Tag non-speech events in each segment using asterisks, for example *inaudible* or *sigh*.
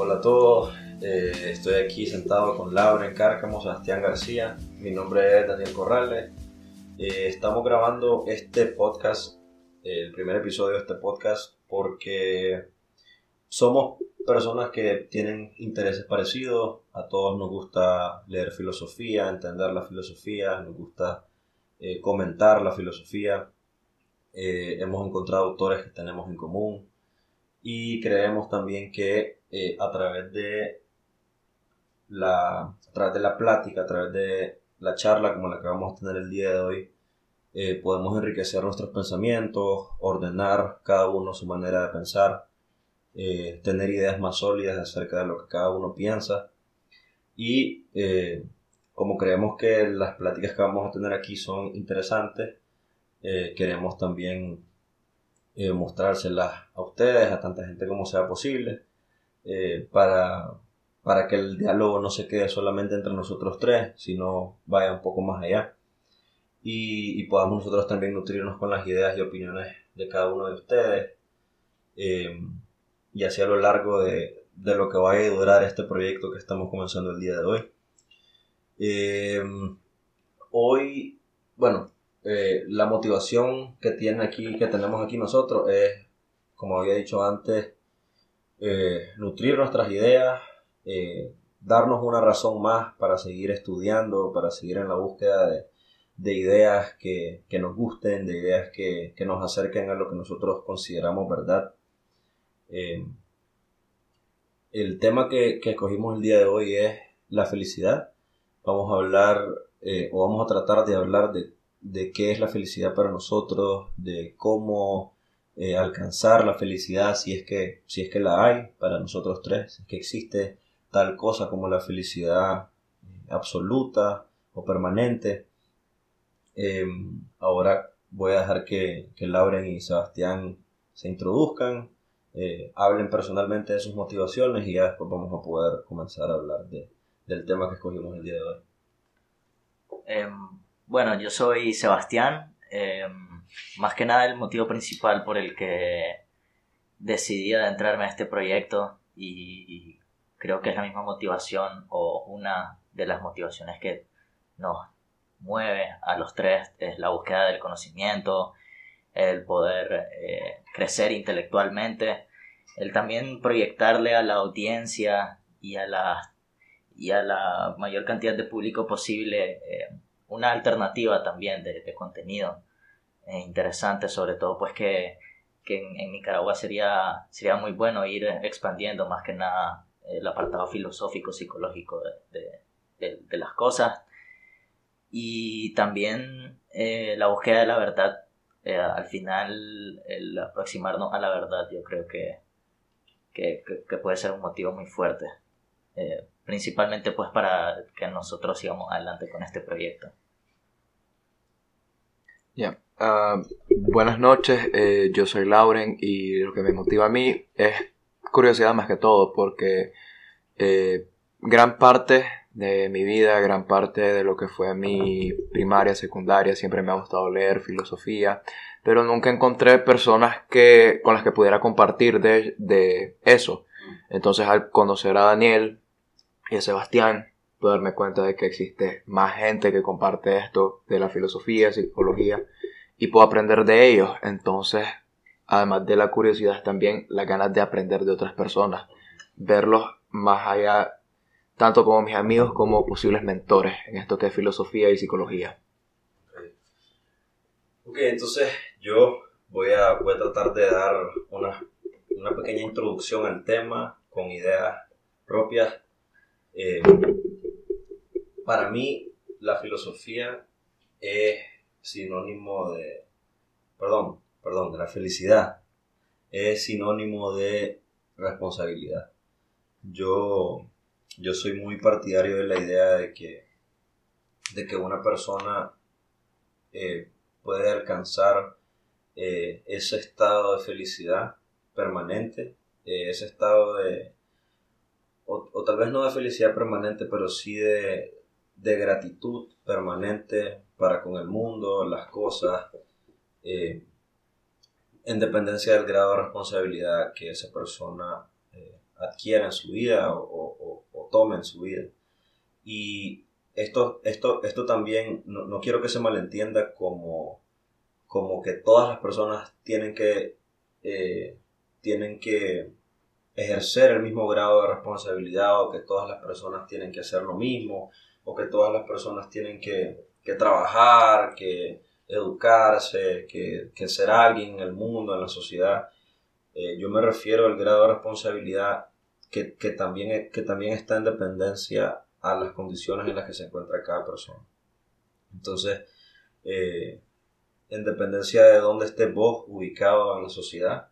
Hola a todos, eh, estoy aquí sentado con Laura en Cárcamo, Sebastián García, mi nombre es Daniel Corrales. Eh, estamos grabando este podcast, el primer episodio de este podcast, porque somos personas que tienen intereses parecidos, a todos nos gusta leer filosofía, entender la filosofía, nos gusta eh, comentar la filosofía, hemos encontrado autores que tenemos en común y creemos también que eh, a través de la a través de la plática, a través de la charla como la que vamos a tener el día de hoy, eh, podemos enriquecer nuestros pensamientos, ordenar cada uno su manera de pensar, eh, tener ideas más sólidas acerca de lo que cada uno piensa. Y como creemos que las pláticas que vamos a tener aquí son interesantes, queremos también mostrárselas a ustedes, a tanta gente como sea posible eh, para, para que el diálogo no se quede solamente entre nosotros tres, sino vaya un poco más allá. Y, podamos nosotros también nutrirnos con las ideas y opiniones de cada uno de ustedes. Eh, y así a lo largo de, de, lo que vaya a durar este proyecto que estamos comenzando el día de hoy. Eh, hoy, bueno, la motivación que tiene aquí, que tenemos aquí nosotros es, como había dicho antes, eh, nutrir nuestras ideas, eh, darnos una razón más para seguir estudiando, para seguir en la búsqueda de, ideas que, nos gusten, de ideas que, nos acerquen a lo que nosotros consideramos verdad. Eh, el tema que, escogimos el día de hoy es la felicidad. Vamos a hablar o vamos a tratar de hablar de, de qué es la felicidad para nosotros, de cómo eh, alcanzar la felicidad si es que si es que la hay para nosotros tres, que existe tal cosa como la felicidad eh, absoluta o permanente. Em, ahora voy a dejar que, que Lauren y Sebastián se introduzcan, eh, hablen personalmente de sus motivaciones y ya después vamos a poder comenzar a hablar de, del tema que escogimos el día de hoy. Em, bueno, yo soy Sebastián. Más que nada el motivo principal por el que decidí adentrarme a este proyecto y, creo que es la misma motivación o una de las motivaciones que nos mueve a los tres es la búsqueda del conocimiento, el poder eh, crecer intelectualmente, el también proyectarle a la audiencia y a la, y a la mayor cantidad de público posible eh, una alternativa también de, de contenido interesante, sobre todo pues que, en, Nicaragua sería, sería muy bueno ir expandiendo más que nada el apartado filosófico, psicológico de, las cosas y también eh, la búsqueda de la verdad. Eh, al final, el aproximarnos a la verdad yo creo que, que, puede ser un motivo muy fuerte. Eh, principalmente pues para que nosotros sigamos adelante con este proyecto. Ya. Ah, buenas noches, eh, yo soy Lauren y lo que me motiva a mí es curiosidad más que todo porque eh, gran parte de mi vida, gran parte de lo que fue mi primaria, secundaria, siempre me ha gustado leer filosofía, pero nunca encontré personas que, con las que pudiera compartir de, de eso. Entonces al conocer a Daniel y a Sebastián, pude darme cuenta de que existe más gente que comparte esto de la filosofía, psicología, y puedo aprender de ellos. Entonces, además de la curiosidad, también las ganas de aprender de otras personas, verlos más allá, tanto como mis amigos como posibles mentores en esto que es filosofía y psicología. Ok, entonces yo voy a, voy a tratar de dar una, una pequeña introducción al tema con ideas propias. Eh, para mí, la filosofía es sinónimo de, perdón, perdón, de la felicidad, es sinónimo de responsabilidad. Yo, yo soy muy partidario de la idea de que, de que una persona eh, puede alcanzar eh, ese estado de felicidad permanente, eh, ese estado de, o, tal vez no de felicidad permanente, pero sí de, de gratitud permanente para con el mundo, las cosas, eh, en dependencia del grado de responsabilidad que esa persona eh, adquiera en su vida o, tome en su vida. Y esto, esto, esto también, no, quiero que se malentienda como, como que todas las personas tienen que, eh, tienen que ejercer el mismo grado de responsabilidad o que todas las personas tienen que hacer lo mismo o que todas las personas tienen que, que trabajar, que educarse, que, que, ser alguien en el mundo, en la sociedad. Eh, yo me refiero al grado de responsabilidad que, que, también, que también está en dependencia a las condiciones en las que se encuentra cada persona. Entonces, eh, en dependencia de dónde estés vos ubicado en la sociedad,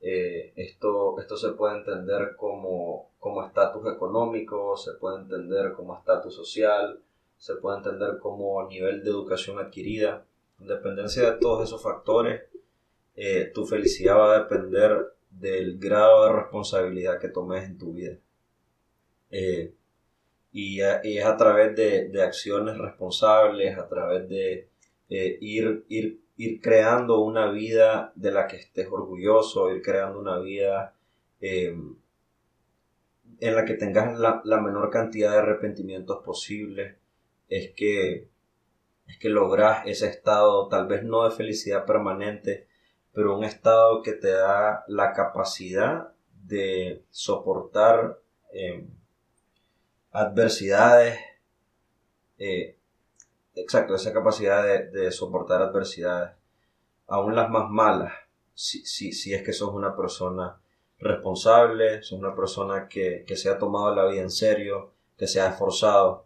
eh, esto, esto se puede entender como, como estatus económico, se puede entender como estatus social, se puede entender como nivel de educación adquirida. En dependencia de todos esos factores, eh, tu felicidad va a depender del grado de responsabilidad que tomes en tu vida. Eh, y, es a través de, acciones responsables, a través de ir, ir, ir creando una vida de la que estés orgulloso, ir creando una vida eh, en la que tengas la, menor cantidad de arrepentimientos posibles, es que, es que logras ese estado, tal vez no de felicidad permanente, pero un estado que te da la capacidad de soportar eh, adversidades, eh, exacto, esa capacidad de, soportar adversidades, aún las más malas, si, si, si es que sos una persona responsable, sos una persona que, se ha tomado la vida en serio, que se ha esforzado.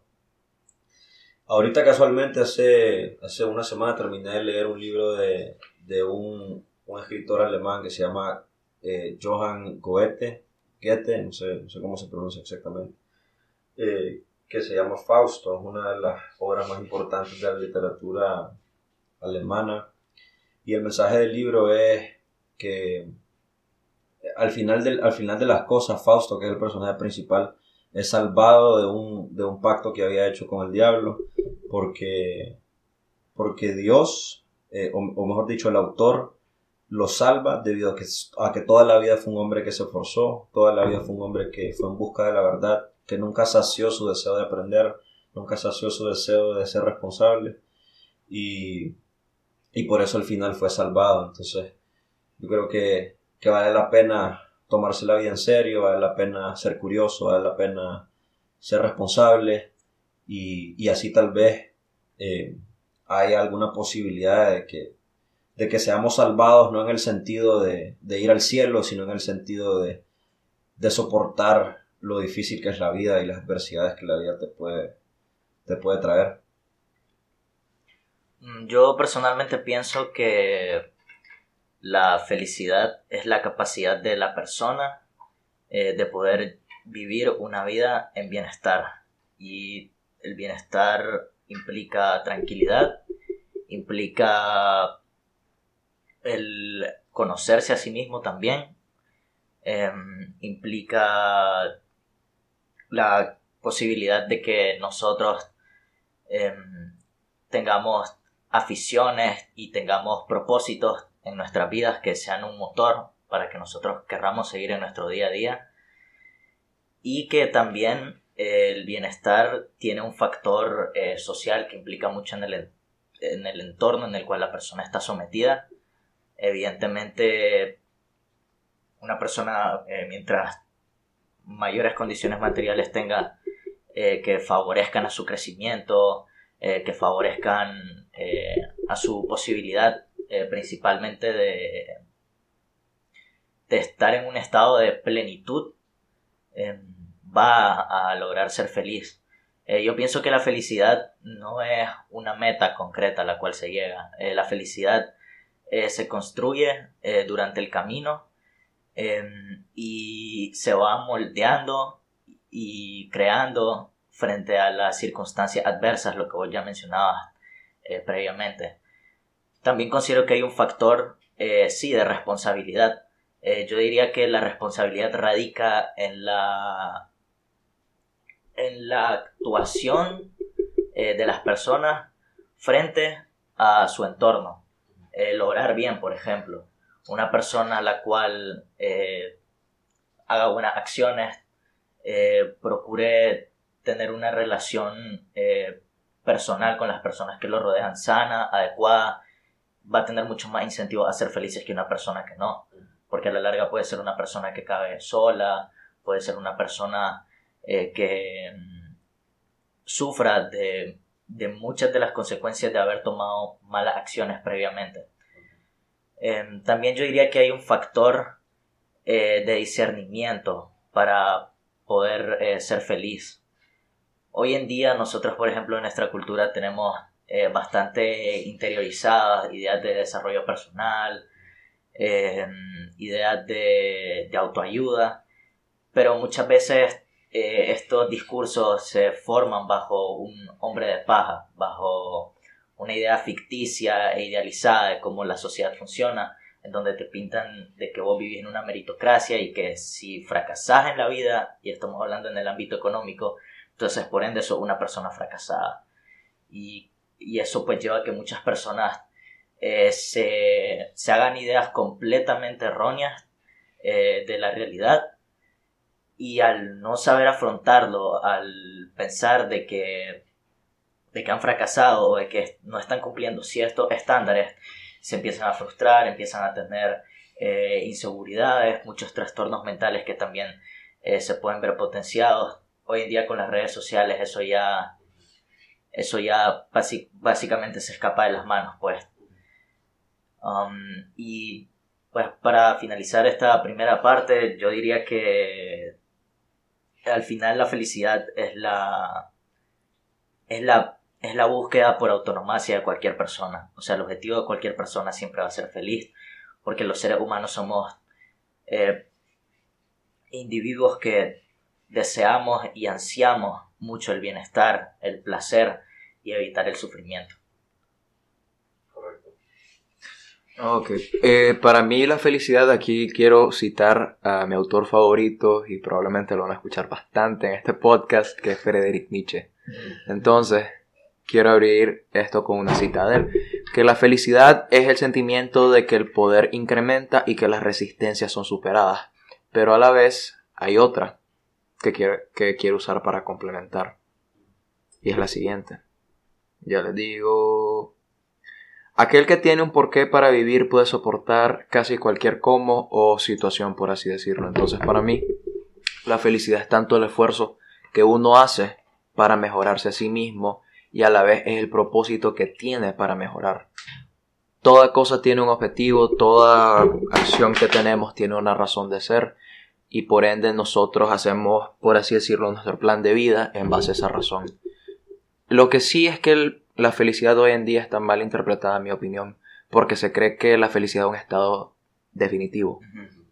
Ahorita casualmente hace, hace una semana terminé de leer un libro de, un, escritor alemán que se llama eh, Johann Goethe, Goethe, no sé, cómo se pronuncia exactamente, eh, que se llama Fausto, es una de las obras más importantes de la literatura alemana. Y el mensaje del libro es que al final, del, al final de las cosas, Fausto, que es el personaje principal, es salvado de un, de un pacto que había hecho con el diablo, porque, porque Dios, eh, o, mejor dicho, el autor, lo salva debido a que, a que toda la vida fue un hombre que se esforzó, toda la vida fue un hombre que fue en busca de la verdad, que nunca sació su deseo de aprender, nunca sació su deseo de ser responsable y, y por eso al final fue salvado. Entonces, yo creo que, que vale la pena tomarse la vida en serio, vale la pena ser curioso, vale la pena ser responsable y, así tal vez eh, hay alguna posibilidad de que, de que seamos salvados no en el sentido de, ir al cielo, sino en el sentido de, de soportar lo difícil que es la vida y las adversidades que la vida te puede, te puede traer? Mm, yo personalmente pienso que la felicidad es la capacidad de la persona eh, de poder vivir una vida en bienestar. Y el bienestar implica tranquilidad, implica el conocerse a sí mismo también, em, implica la posibilidad de que nosotros em, tengamos aficiones y tengamos propósitos en nuestras vidas que sean un motor para que nosotros querramos seguir en nuestro día a día y que también el bienestar tiene un factor eh, social que implica mucho en el, en el entorno en el cual la persona está sometida. Evidentemente, una persona eh, mientras mayores condiciones materiales tenga eh, que favorezcan a su crecimiento, que favorezcan a su posibilidad principalmente de, de estar en un estado de plenitud, va a lograr ser feliz. yo pienso que la felicidad no es una meta concreta a la cual se llega. la felicidad se construye durante el camino Em, y se va moldeando y creando frente a las circunstancias adversas, lo que vos ya mencionabas eh, previamente. También considero que hay un factor, eh, sí, de responsabilidad. Eh, yo diría que la responsabilidad radica en la, en la actuación de las personas frente a su entorno. lograr bien, por ejemplo una persona a la cual eh, haga buenas acciones, eh, procure tener una relación eh, personal con las personas que lo rodean sana, adecuada, va a tener mucho más incentivo a ser felices que una persona que no. Porque a la larga puede ser una persona que cabe sola, puede ser una persona eh, que mm, sufra de, muchas de las consecuencias de haber tomado malas acciones previamente. Em, también yo diría que hay un factor eh, de discernimiento para poder eh, ser feliz. Hoy en día nosotros, por ejemplo, en nuestra cultura tenemos bastante interiorizadas ideas de desarrollo personal, em, ideas de, de, autoayuda, pero muchas veces estos discursos se forman bajo un hombre de paja, bajo una idea ficticia e idealizada de cómo la sociedad funciona, en donde te pintan de que vos vivís en una meritocracia y que si fracasás en la vida, y estamos hablando en el ámbito económico, entonces por ende sos una persona fracasada. Y, eso pues lleva a que muchas personas eh, se, hagan ideas completamente erróneas eh, de la realidad y al no saber afrontarlo, al pensar de que, de que han fracasado o de que no están cumpliendo ciertos estándares, se empiezan a frustrar, empiezan a tener eh, inseguridades, muchos trastornos mentales que también eh, se pueden ver potenciados. Hoy en día con las redes sociales eso ya, eso ya básicamente se escapa de las manos, pues. Um, y pues para finalizar esta primera parte, yo diría que al final la felicidad es la es la es la búsqueda por autonomacia de cualquier persona. O sea, el objetivo de cualquier persona siempre va a ser feliz, porque los seres humanos somos eh, individuos que deseamos y ansiamos mucho el bienestar, el placer y evitar el sufrimiento. Correcto. Ok, eh, para mí la felicidad, aquí quiero citar a mi autor favorito y probablemente lo van a escuchar bastante en este podcast, que es Friedrich Nietzsche. Entonces, quiero abrir esto con una cita de él, que la felicidad es el sentimiento de que el poder incrementa y que las resistencias son superadas, pero a la vez hay otra que quiero, que quiero usar para complementar, y es la siguiente. Ya les digo, aquel que tiene un porqué para vivir puede soportar casi cualquier cómo o situación, por así decirlo. Entonces, para mí, la felicidad es tanto el esfuerzo que uno hace para mejorarse a sí mismo y a la vez es el propósito que tiene para mejorar. Toda cosa tiene un objetivo, toda acción que tenemos tiene una razón de ser y por ende nosotros hacemos, por así decirlo, nuestro plan de vida en base a esa razón. Lo que sí es que la felicidad hoy en día está mal interpretada, en mi opinión, porque se cree que la felicidad es un estado definitivo.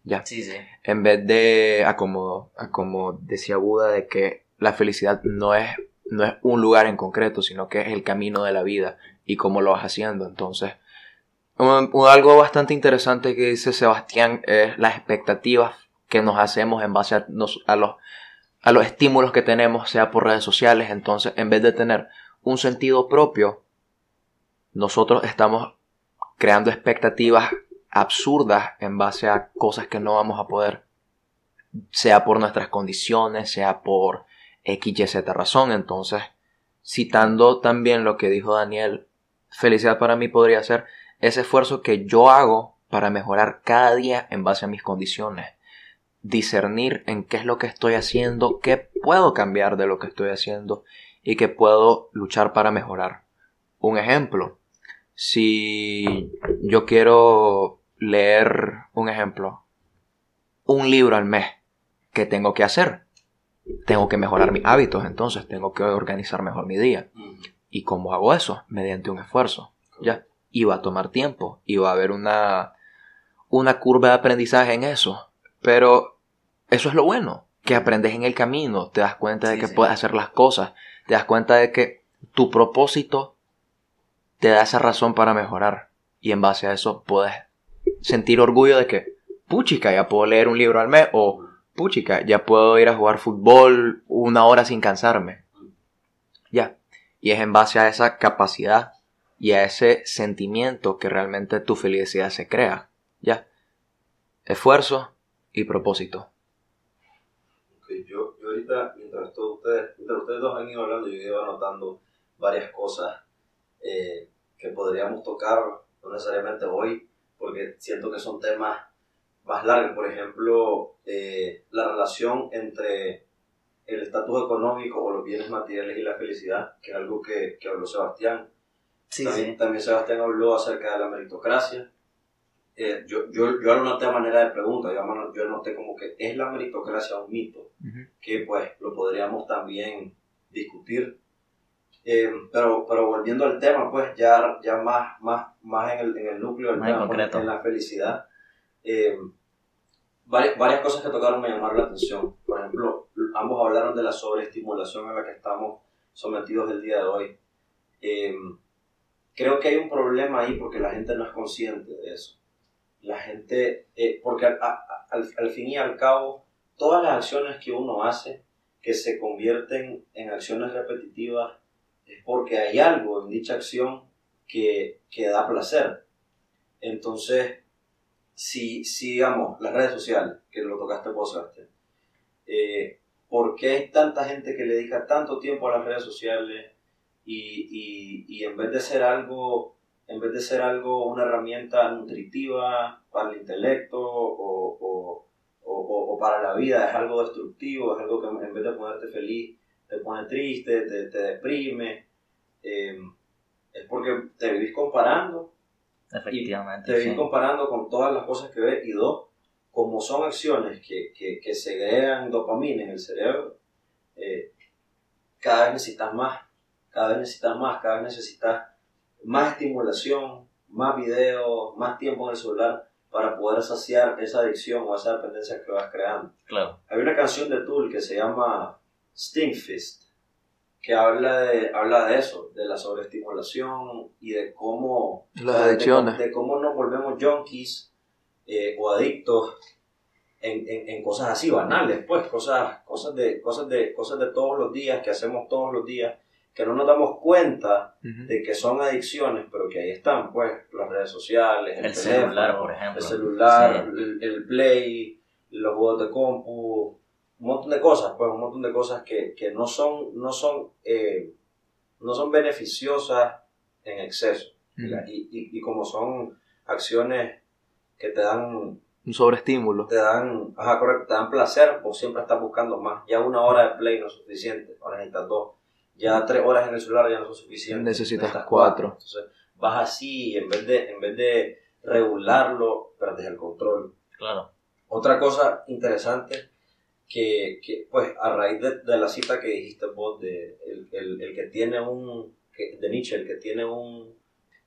Ya. Sí, sí. En vez de, como, como decía Buda, de que la felicidad no es no es un lugar en concreto, sino que es el camino de la vida y cómo lo vas haciendo. Entonces, algo bastante interesante que dice Sebastián es las expectativas que nos hacemos en base a, los, a los estímulos que tenemos, sea por redes sociales. Entonces, en vez de tener un sentido propio, nosotros estamos creando expectativas absurdas en base a cosas que no vamos a poder, sea por nuestras condiciones, sea por X, Y, Z razón. Entonces, citando también lo que dijo Daniel, felicidad para mí podría ser ese esfuerzo que yo hago para mejorar cada día en base a mis condiciones. Discernir en qué es lo que estoy haciendo, qué puedo cambiar de lo que estoy haciendo y qué puedo luchar para mejorar. Un ejemplo, si yo quiero leer un ejemplo, un libro al mes, ¿qué tengo que hacer? tengo que mejorar mis hábitos, entonces tengo que organizar mejor mi día. ¿Y cómo hago eso? Mediante un esfuerzo. ¿Ya? Y va a tomar tiempo y va a haber una, una curva de aprendizaje en eso. Pero eso es lo bueno, que aprendes en el camino, te das cuenta de que puedes hacer las cosas, te das cuenta de que tu propósito te da esa razón para mejorar. Y en base a eso puedes sentir orgullo de que, puchica, ya puedo leer un libro al mes o puchica, ya puedo ir a jugar fútbol una hora sin cansarme. Ya. Y es en base a esa capacidad y a ese sentimiento que realmente tu felicidad se crea. Ya. Esfuerzo y propósito. ahorita, mientras, todos mientras ustedes dos han ido hablando, yo ido anotando varias cosas eh, que podríamos tocar, no necesariamente hoy, porque siento que son temas más largos. Por ejemplo, eh, la relación entre el estatus económico o los bienes materiales y la felicidad, que es algo que, que habló Sebastián. Sí, también, sí. también Sebastián habló acerca de la meritocracia. Eh, yo, yo, yo lo noté a manera de pregunta, yo, yo noté como que es la meritocracia un mito, que pues lo podríamos también discutir. Eh, pero, pero volviendo al tema, pues ya, ya más, más, más en, el, en el núcleo del tema, pues, en la felicidad, eh, varias, varias cosas que tocaron me llamaron la atención. Por ejemplo, ambos hablaron de la sobreestimulación a la que estamos sometidos el día de hoy. Eh, creo que hay un problema ahí porque la gente no es consciente de eso. La gente, eh, porque al, fin y al cabo, todas las acciones que uno hace que se convierten en acciones repetitivas es porque hay algo en dicha acción que, que da placer. Entonces, si, si digamos, las redes sociales, que lo tocaste vos, eh, ¿por qué hay tanta gente que le dedica tanto tiempo a las redes sociales y, y, y en vez de ser algo, en vez de ser algo, una herramienta nutritiva para el intelecto o, o, o, o- para la vida, es algo destructivo, es algo que en vez de ponerte feliz, te pone triste, te, te deprime, eh, es porque te vivís comparando Efectivamente. te vivís sí. comparando con todas las cosas que ves y dos, como son acciones que, que, que segregan dopamina en el cerebro, eh, cada vez necesitas más, cada vez necesitas más, cada vez necesitas más estimulación, más videos, más tiempo en el celular para poder saciar esa adicción o esa dependencia que vas creando. Claro. Hay una canción de Tool que se llama Sting Fist, que habla de, habla de eso, de la sobreestimulación y de cómo, Las de- de adicciones. cómo- de cómo nos volvemos junkies eh, o adictos en, en, en cosas así banales, pues, cosas, cosas, de, cosas, de, cosas de todos los días que hacemos todos los días, que no nos damos cuenta de que son adicciones, pero que ahí están, pues, las redes sociales, el, El teléfono, celular, por ejemplo. el celular, Sí. el, el play, los juegos de compu, un montón de cosas, pues, un montón de cosas que, que no son, no son, eh, no son beneficiosas en exceso. Y, y, y como son acciones que te dan Un sobreestímulo. te dan, ajá, correcto, te dan placer, vos siempre estás buscando más. Ya una hora de play no es suficiente, ahora necesitas dos. Ya tres horas en el celular ya no son suficientes. Necesitas cuatro. Entonces, vas así y en vez de, en vez de regularlo, perdes el control. Claro. Otra cosa interesante que, que, pues, a raíz de, de la cita que dijiste vos, de el, el, el que tiene un, que- de Nietzsche, el que tiene un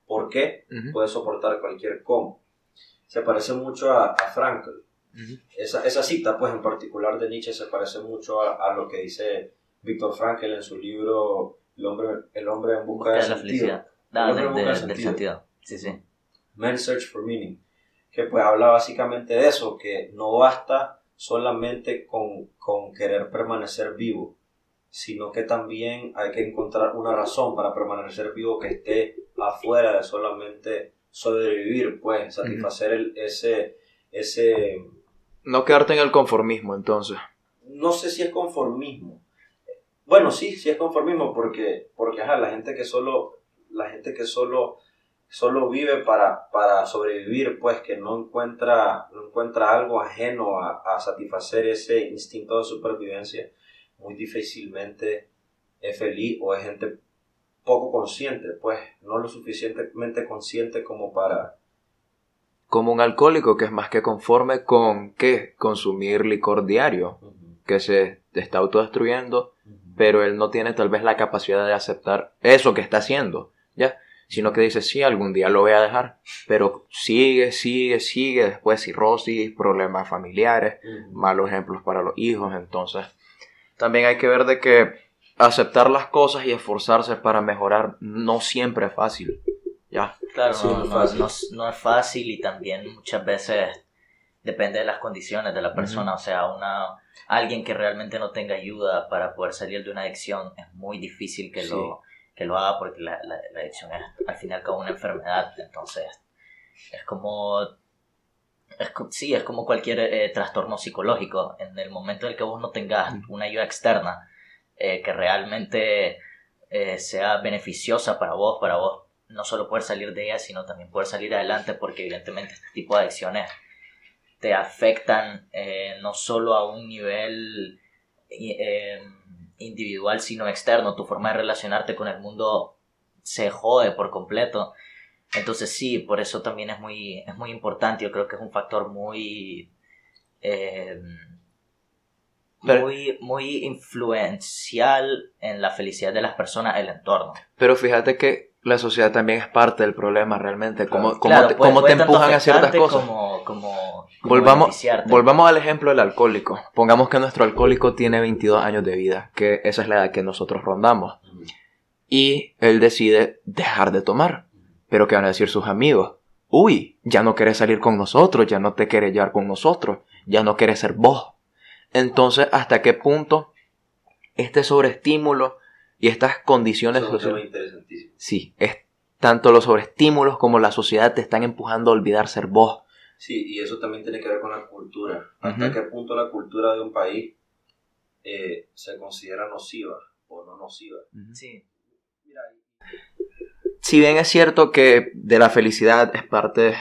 por qué, Ujú. puede soportar cualquier cómo. Se parece mucho a, a Frankl. Ujú. Esa, esa cita, pues, en particular de Nietzsche se parece mucho a, a lo que dice Víctor Frankl en su libro El hombre, el hombre en busca, Busca de de la sentido. felicidad. Ah, El de- hombre de- busca del sentido. Sí, sí. Man's Search for Meaning, que pues habla básicamente de eso, que no basta solamente con, con querer permanecer vivo, sino que también hay que encontrar una razón para permanecer vivo que esté afuera de solamente sobrevivir, pues satisfacer el- ese, ese, No quedarte en el conformismo, entonces. no sé si es conformismo. Bueno, sí, sí es conformismo porque, porque ajá, la gente que solo, la gente que solo, solo vive para, para sobrevivir, pues que no encuentra, no encuentra algo ajeno a, a satisfacer ese instinto de supervivencia, muy difícilmente es feliz o es gente poco consciente, pues no lo suficientemente consciente como para... Como un alcohólico que es más que conforme con qué? Consumir licor diario, que se está autodestruyendo, pero él no tiene tal vez la capacidad de aceptar eso que está haciendo, ¿ya? Sino que dice, sí, algún día lo voy a dejar, pero sigue, sigue, sigue, después cirrosis, problemas familiares, malos ejemplos para los hijos, entonces también hay que ver de que aceptar las cosas y esforzarse para mejorar no siempre es fácil, ¿ya? Claro, no, no es fácil y también muchas veces depende de las condiciones de la persona. O sea, una alguien que realmente no tenga ayuda para poder salir de una adicción es muy difícil que, Sí. lo, que lo haga porque la, la- la adicción es al final como una enfermedad. Entonces, es como Es, sí, es como cualquier eh, trastorno psicológico. En el momento en el que vos no tengas una ayuda externa eh, que realmente eh, sea beneficiosa para vos, para vos no solo poder salir de ella, sino también poder salir adelante, porque evidentemente este tipo de adicciones te afectan eh, no solo a un nivel eh, individual, sino externo. Tu forma de relacionarte con el mundo se jode por completo. Entonces sí, por eso también es muy, es muy importante. Yo creo que es un factor muy, eh, Pero- muy, muy influencial en la felicidad de las personas, el entorno. Pero fíjate que la sociedad también es parte del problema realmente. Cómo, Claro, te, cómo empujan a ciertas cosas. Como, como, como Volvamos, volvamos al ejemplo del alcohólico. Pongamos que nuestro alcohólico tiene 22 años de vida, que esa es la edad que nosotros rondamos. Y él decide dejar de tomar. Pero ¿qué van a decir sus amigos? Uy, ya no quieres salir con nosotros, ya no te quieres llevar con nosotros, ya no quieres ser vos. Entonces, ¿hasta qué punto este sobreestímulo y estas condiciones Eso sociales... interesantísimo. Sí, es tanto los sobreestímulos como la sociedad te están empujando a olvidar ser vos. Sí, y eso también tiene que ver con la cultura. ¿Hasta qué punto la cultura de un país eh, se considera nociva o no nociva? Sí. Mira, Si bien es cierto que de la felicidad es parte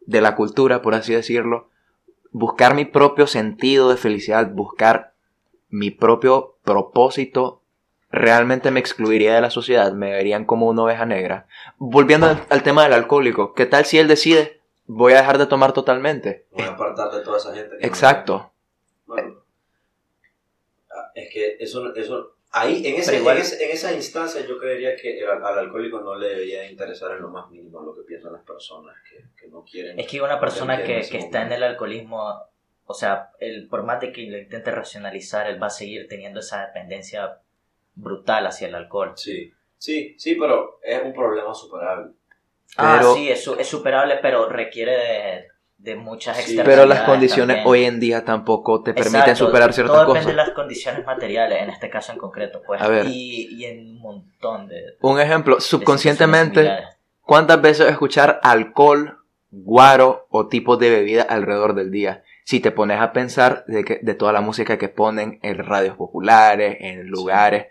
de la cultura, por así decirlo, buscar mi propio sentido de felicidad, buscar mi propio propósito, realmente me excluiría de la sociedad, me verían como una oveja negra. Volviendo al, al tema del alcohólico, ¿qué tal si él decide, voy a dejar de tomar totalmente? me voy a apartar de toda esa gente. que no- Exacto. Bueno, ah, es que eso, eso ahí, en, ese, Pero igual- en, ese- en esa instancia yo creería que el- al alcohólico no le debería interesar en lo más mínimo lo que piensan las personas que, que no quieren. Es que una persona que, está en el alcoholismo, o sea, el, por más de que lo intente racionalizar, él va a seguir teniendo esa dependencia brutal hacia el alcohol. Sí, sí, sí, pero es un problema superable. Ah, Pero- sí, es, es superable, pero requiere de, de muchas Sí. externalidades. Pero las condiciones también. hoy en día tampoco te permiten Exacto, superar ciertas todo cosas. depende de las condiciones materiales, en este caso en concreto, pues. A ver. Y, y en un montón de. Un ejemplo, subconscientemente. ¿Cuántas veces escuchar alcohol, guaro o tipos de bebida alrededor del día? Si te pones a pensar de, que, de toda la música que ponen en radios populares, en lugares.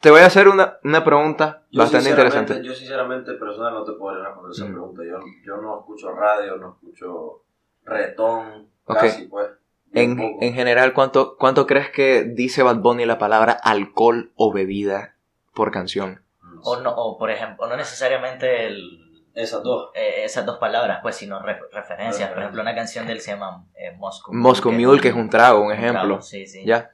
Te voy a hacer una, una pregunta Yo bastante interesante. Yo sinceramente, personal, no te podría responder esa Mm. pregunta. Yo, yo no escucho radio, no escucho retón, Ok. casi pues. En, en general, ¿cuánto, ¿cuánto crees que dice Bad Bunny la palabra alcohol o bebida por canción? O, no, o, por ejemplo, o no necesariamente el, Esas dos. eh, esas dos palabras, pues, sino re- referencias. Por ejemplo, una canción de él se llama eh, Moscow Moscow Mule, que es un trago, un ejemplo. trago, sí, sí. ¿Ya?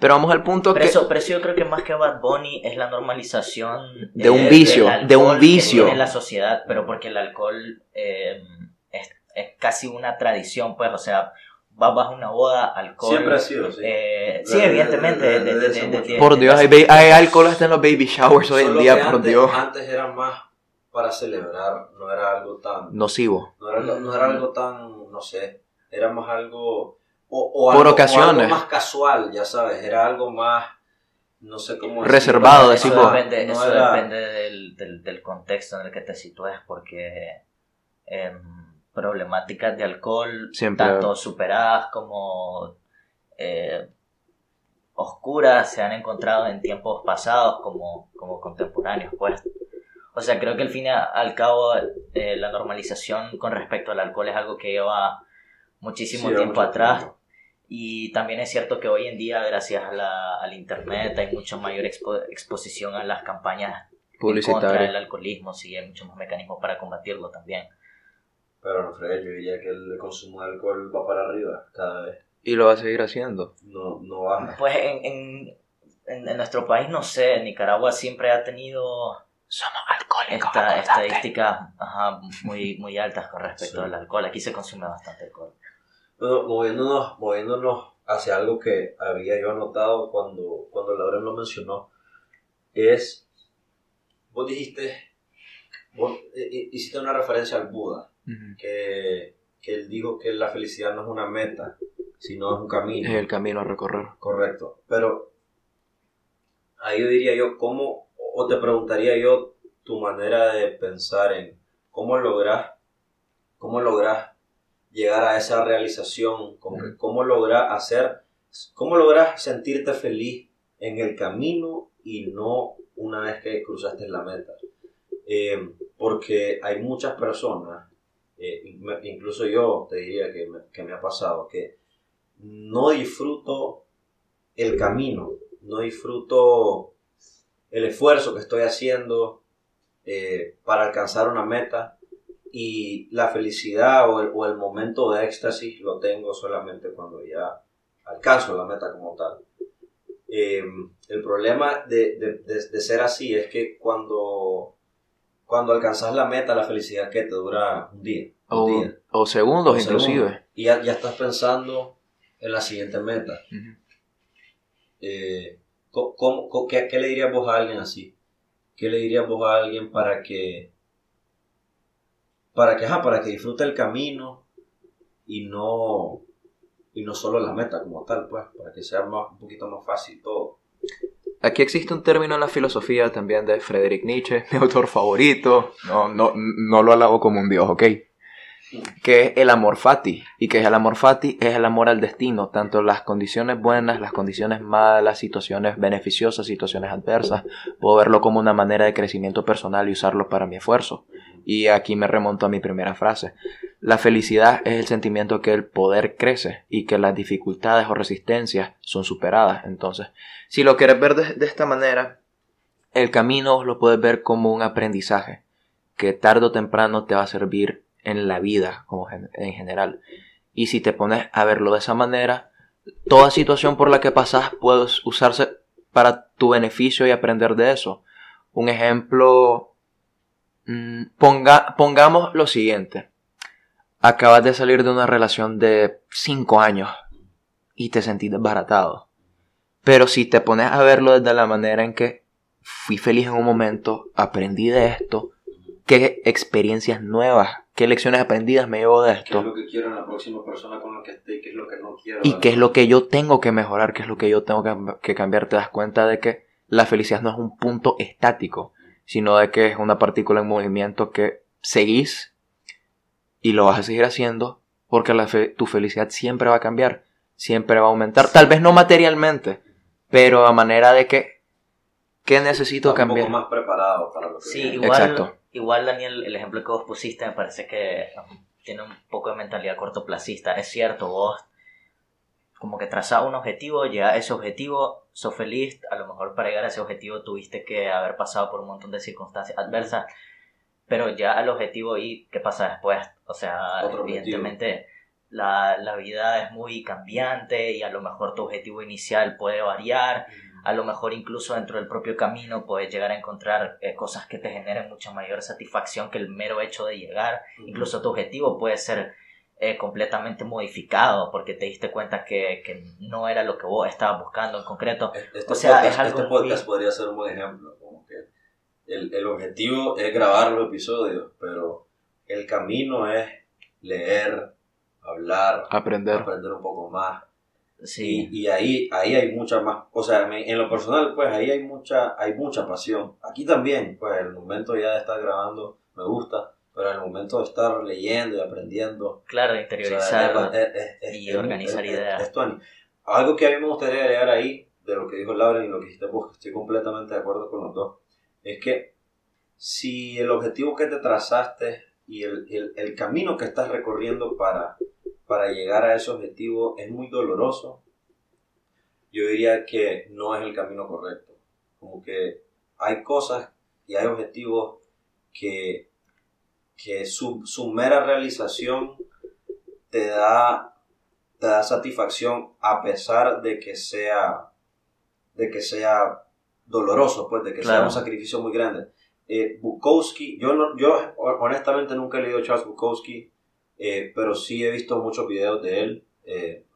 Pero vamos al punto Pero que... eso, pero eso yo creo que más que Bad Bunny es la normalización De un eh, vicio, de un vicio. tiene la sociedad, pero porque el alcohol eh, es, es casi una tradición, pues, o sea, vas vas a una boda, alcohol. Siempre ha sido, sí. eh, sí, evidentemente. Por Dios, de- hay, hay alcohol hasta en los baby showers hoy en Solo día, que por antes, Dios. Antes era más para celebrar, no era algo tan. Nocivo. No era, no era algo tan, no sé, era más algo... O, o Por algo- o ocasiones. algo más casual, ya sabes, era algo más, no sé cómo decirlo. Reservado, eso depende, No eso era- depende del, del, del contexto en el que te sitúes, porque em, problemáticas de alcohol, Siempre. tanto superadas como eh, oscuras, se han encontrado en tiempos pasados como, como contemporáneos, pues. O sea, creo que al fin y al cabo eh, la normalización con respecto al alcohol es algo que lleva muchísimo Sí, tiempo mucho atrás. tiempo. Y también es cierto que hoy en día, gracias a la- al Internet, hay mucha mayor expo- exposición a las campañas contra Publicitario. alcoholismo, sí, hay muchos más mecanismos para combatirlo también. Pero no fregué, yo diría que el consumo de alcohol va para arriba cada vez. Y lo va a seguir haciendo. No, no baja. Pues en, en, en- en nuestro país, no sé, Nicaragua siempre ha tenido Somos alcohólicos. esta, estadísticas muy, muy altas con respecto Sí. al alcohol. Aquí se consume bastante alcohol. Bueno, moviéndonos, moviéndonos hacia algo que había yo anotado cuando, cuando Lauren lo mencionó, es, vos dijiste, vos eh, eh, hiciste una referencia al Buda, que, que él dijo que la felicidad no es una meta, sino es un camino. Es el camino a recorrer. Correcto. Pero ahí yo diría yo, ¿cómo, o te preguntaría yo tu manera de pensar en cómo logras, cómo logras llegar a esa realización, como que cómo lograr hacer, cómo lograr sentirte feliz en el camino y no una vez que cruzaste la meta. Eh, porque hay muchas personas, eh, incluso yo te diría que me, que me ha pasado, que no disfruto el camino, no disfruto el esfuerzo que estoy haciendo eh, para alcanzar una meta y la felicidad o el, o el, momento de éxtasis lo tengo solamente cuando ya alcanzo la meta como tal. Eh, el problema de, de, de, ser así es que cuando, cuando alcanzas la meta, la felicidad que te dura un día. o, día, o, segundos inclusive. y ya, ya, estás pensando en la siguiente meta. Uh -huh. eh, ¿cómo, cómo, qué, qué, le dirías vos a alguien así? ¿Qué le dirías vos a alguien para que, para que, ajá, para que disfrute el camino y no, y no solo la meta como tal, pues, para que sea más, un poquito más fácil todo? Aquí existe un término en la filosofía también de Friedrich Nietzsche, *laughs* mi autor favorito. No, no, no lo alabo como un dios, ¿ok? Que es el amor fati. ¿Y que es el amor fati? Es el amor al destino. Tanto las condiciones buenas, las condiciones malas, situaciones beneficiosas, situaciones adversas. Puedo verlo como una manera de crecimiento personal y usarlo para mi esfuerzo. Y aquí me remonto a mi primera frase. La felicidad es el sentimiento que el poder crece y que las dificultades o resistencias son superadas. Entonces, si lo quieres ver de, esta manera, el camino lo puedes ver como un aprendizaje que tarde o temprano te va a servir en la vida como en general. Y si te pones a verlo de esa manera, toda situación por la que pasas puede usarse para tu beneficio y aprender de eso. Un ejemplo, mmm, ponga, pongamos lo siguiente. Acabas de salir de una relación de 5 años y te sentís desbaratado. Pero si te pones a verlo desde la manera en que fui feliz en un momento, aprendí de esto, qué experiencias nuevas, qué lecciones aprendidas me llevo de esto. ¿Qué es lo que quiero en la próxima persona con la que esté y qué es lo que no quiero? Y qué es lo que yo tengo que mejorar, qué es lo que yo tengo que, que cambiar. Te das cuenta de que la felicidad no es un punto estático, sino de que es una partícula en movimiento que seguís y lo vas a seguir haciendo porque la fe tu felicidad siempre va a cambiar, siempre va a aumentar. Tal vez no materialmente, pero a manera de que ¿qué necesito Está cambiar? Un poco más preparado para lo que Sí, viene. igual, Exacto. Igual Daniel, el ejemplo que vos pusiste me parece que um, tiene un poco de mentalidad cortoplacista. Es cierto, vos como que trazás un objetivo, llega a ese objetivo, sos feliz, a lo mejor para llegar a ese objetivo tuviste que haber pasado por un montón de circunstancias adversas, pero ya al objetivo y qué pasa después, o sea, Otro evidentemente la, la vida es muy cambiante y a lo mejor tu objetivo inicial puede variar, a lo mejor incluso dentro del propio camino puedes llegar a encontrar eh, cosas que te generen mucha mayor satisfacción que el mero hecho de llegar. Incluso tu objetivo puede ser eh, completamente modificado porque te diste cuenta que, que, no era lo que vos estabas buscando en concreto. Este o sea, podcast, es algo este podcast muy- podría ser un buen ejemplo. Como que el, el objetivo es grabar los episodios, pero el camino es leer, hablar, Aprender. aprender un poco más. Sí, Y, y ahí, ahí hay mucha más, o sea, en lo personal, pues ahí hay mucha, hay mucha pasión. Aquí también, pues el momento ya de estar grabando me gusta, pero el momento de estar leyendo y aprendiendo, claro, de o sea, interiorizar. es- es- es- y organizar ideas. Algo que a mí me gustaría agregar ahí, de lo que dijo Laura y lo que dijiste vos, que estoy completamente de acuerdo con los dos, es que si el objetivo que te trazaste y el, el, el camino que estás recorriendo para, para llegar a ese objetivo es muy doloroso, yo diría que no es el camino correcto. Como que hay cosas y hay objetivos que, que su, su mera realización te da, te da satisfacción a pesar de que sea, de que sea doloroso, pues, de que sea un sacrificio muy grande. Eh, Bukowski, yo, no, yo honestamente nunca he leído Charles Bukowski, eh, pero sí he visto muchos videos de él, eh,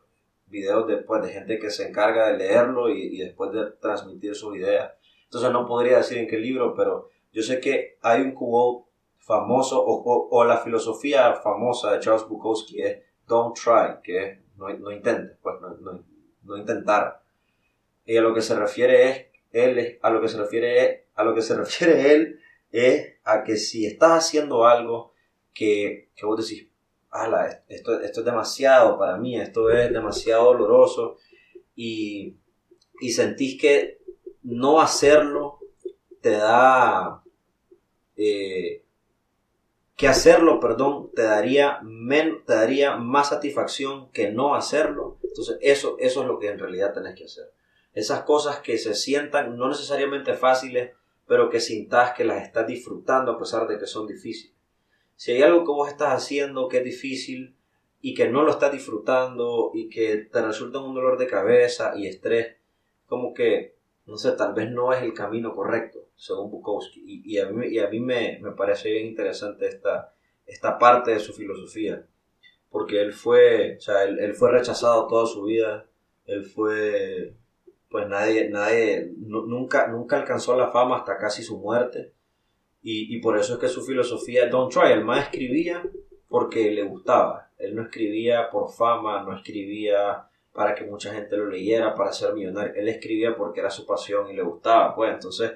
videos de, pues, de gente que se encarga de leerlo y, y después de transmitir sus ideas. Entonces no podría decir en qué libro, pero yo sé que hay un quote famoso o, o, o la filosofía famosa de Charles Bukowski es don't try, que es no, no intentes, pues no, no, no, intentar. Y a lo que se refiere es él a lo que se refiere a lo que se *laughs* refiere él es a que si estás haciendo algo que, que vos decís, ala, esto, esto es demasiado para mí, esto es demasiado doloroso y, y sentís que no hacerlo te da... Eh, que hacerlo, perdón, te daría, men, te daría más satisfacción que no hacerlo. Entonces, eso, eso es lo que en realidad tenés que hacer. Esas cosas que se sientan no necesariamente fáciles, pero que sintas que las estás disfrutando a pesar de que son difíciles. Si hay algo que vos estás haciendo que es difícil y que no lo estás disfrutando y que te resulta un dolor de cabeza y estrés, como que, no sé, tal vez no es el camino correcto, según Bukowski. Y, a mí, y a mí me, me, parece bien interesante esta, esta parte de su filosofía, porque él fue, o sea, él, él fue rechazado toda su vida, él fue pues nadie, nadie nunca, nunca alcanzó la fama hasta casi su muerte. Y, por eso es que su filosofía, don't try, el más escribía porque le gustaba. Él no escribía por fama, no escribía para que mucha gente lo leyera, para ser millonario. Él escribía porque era su pasión y le gustaba. Pues entonces,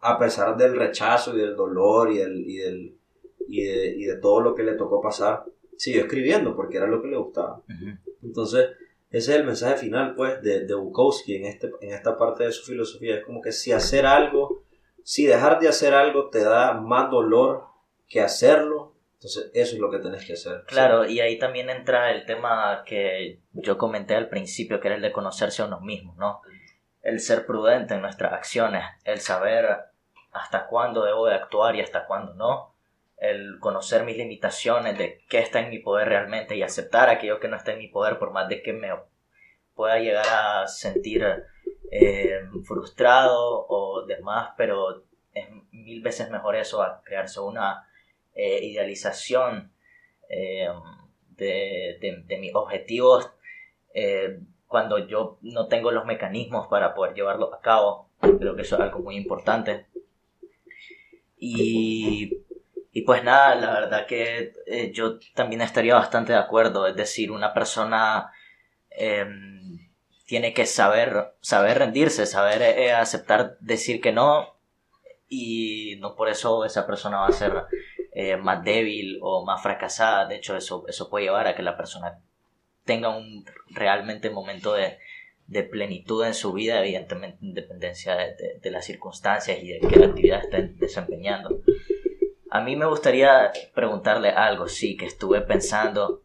a pesar del rechazo y del dolor y, del, y, del, y, de, y de todo lo que le tocó pasar, siguió escribiendo porque era lo que le gustaba. Entonces, ese es el mensaje final, pues, de, de Bukowski en, este, en esta parte de su filosofía. Es como que si hacer algo, si dejar de hacer algo te da más dolor que hacerlo, entonces eso es lo que tenés que hacer. Claro, y ahí también entra el tema que yo comenté al principio, que era el de conocerse a uno mismo, ¿no? El ser prudente en nuestras acciones, el saber hasta cuándo debo de actuar y hasta cuándo no el conocer mis limitaciones, de qué está en mi poder realmente y aceptar aquello que no está en mi poder, por más de que me pueda llegar a sentir eh, frustrado o demás, pero es mil veces mejor eso a crearse una eh, idealización eh, de, mis objetivos cuando yo no tengo los mecanismos para poder llevarlo a cabo. Creo que eso es algo muy importante. Y pues nada, la verdad que yo también estaría bastante de acuerdo. Es decir, una persona em, tiene que saber, saber rendirse, saber eh, aceptar decir que no. Y no por eso esa persona va a ser eh, más débil o más fracasada. De hecho, eso, eso puede llevar a que la persona tenga un realmente momento de, de plenitud en su vida, evidentemente en de, las circunstancias y de qué actividad estén desempeñando. A mí me gustaría preguntarle algo, sí, que estuve pensando.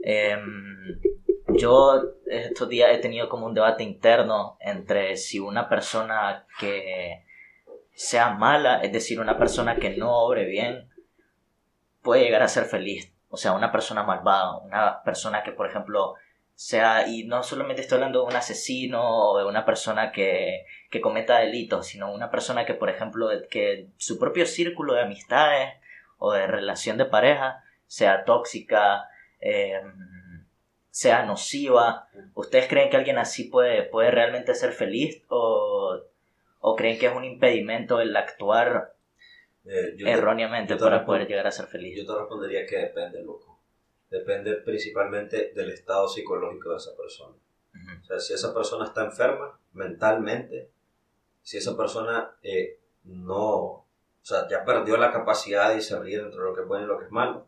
Em, yo estos días he tenido como un debate interno entre si una persona que sea mala, es decir, una persona que no obre bien, puede llegar a ser feliz. O sea, una persona malvada, una persona que, por ejemplo, sea, y no solamente estoy hablando de un asesino o de una persona que, que cometa delitos, sino una persona que, por ejemplo, que su propio círculo de amistades o de relación de pareja sea tóxica, em, sea nociva. ¿Ustedes creen que alguien así puede, puede realmente ser feliz o, o creen que es un impedimento el actuar eh, erróneamente para poder llegar a ser feliz? Yo te respondería que depende, loco depende principalmente del estado psicológico de esa persona. O sea, si esa persona está enferma mentalmente, si esa persona eh, no, o sea, ya perdió la capacidad de discernir entre lo que es bueno y lo que es malo,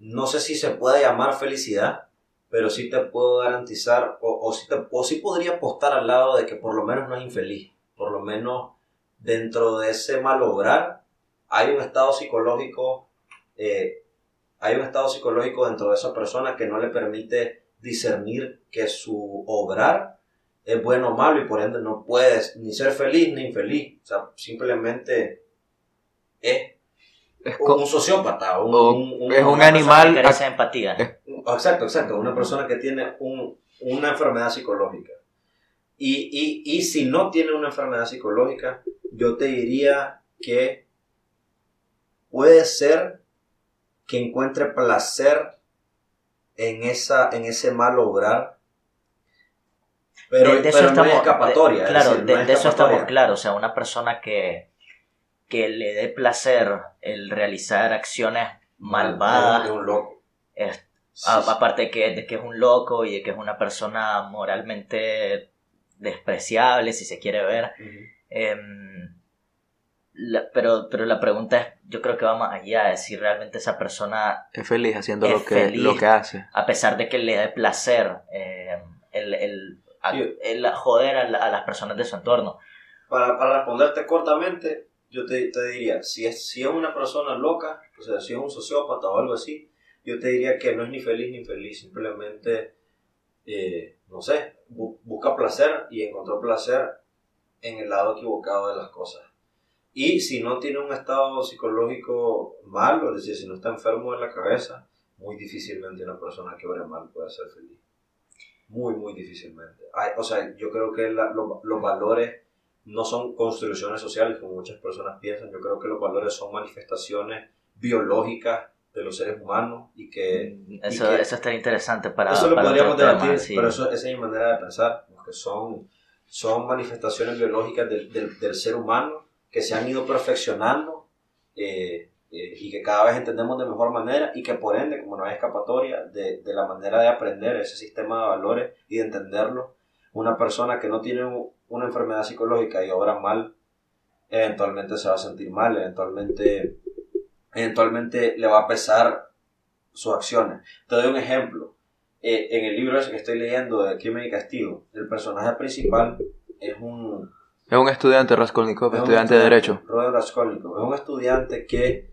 no sé si se puede llamar felicidad, pero sí te puedo garantizar, o, o, sí, te, o sí podría apostar al lado de que por lo menos no es infeliz, por lo menos dentro de ese malograr hay un estado psicológico eh, hay un estado psicológico dentro de esa persona que no le permite discernir que su obrar es bueno o malo y por ende no puedes ni ser feliz ni infeliz. O sea, simplemente es, un sociópata. Un, es un animal. Que carece empatía. Exacto, exacto. Una persona que tiene una enfermedad psicológica. Y, y, y si no tiene una enfermedad psicológica, yo te diría que puede ser que encuentre placer en, esa, en ese mal obrar. Pero, de, eso estamos, escapatoria. claro, de, eso estamos claros. O sea, una persona que, que le dé placer el realizar acciones malvadas. un loco. aparte que, de que es un loco y de que es una persona moralmente despreciable, si se quiere ver. Em, la- pero, pero la pregunta es, yo creo que va más allá, es si realmente esa persona, Es feliz haciendo Es lo que, feliz. lo que hace. a pesar de que le dé placer eh, el, el, a- Sí. el joder a, la- a las personas de su entorno. Para, para responderte cortamente, yo te, te diría, si es, si es una persona loca, o sea, si es un sociópata o algo así, yo te diría que no es ni feliz ni infeliz, simplemente, eh, no sé, bu- busca placer y encontró placer en el lado equivocado de las cosas. Y si no tiene un estado psicológico malo, es decir, si no está enfermo de la cabeza, muy difícilmente una persona que obre mal puede ser feliz. Muy, muy difícilmente. O sea, yo creo que los valores no son construcciones sociales como muchas personas piensan. Yo creo que los valores son manifestaciones biológicas de los seres humanos y que Eso, que- eso estaría interesante para, eso lo para podríamos tema, debatir, sí. pero eso, esa es mi manera de pensar, que son, son manifestaciones biológicas del, del, del ser humano que se han ido perfeccionando eh, eh, y que cada vez entendemos de mejor manera y que por ende, como no hay escapatoria, de, de la manera de aprender ese sistema de valores y de entenderlo, una persona que no tiene un- una enfermedad psicológica y obra mal, eventualmente se va a sentir mal, eventualmente, eventualmente le va a pesar sus acciones. Te doy un ejemplo. Eh, en el libro ese que estoy leyendo de Crimen y Castigo, el personaje principal es un, Es un estudiante Raskolnikov, es estudiante de Derecho. Robert Raskolnikov. Es un estudiante que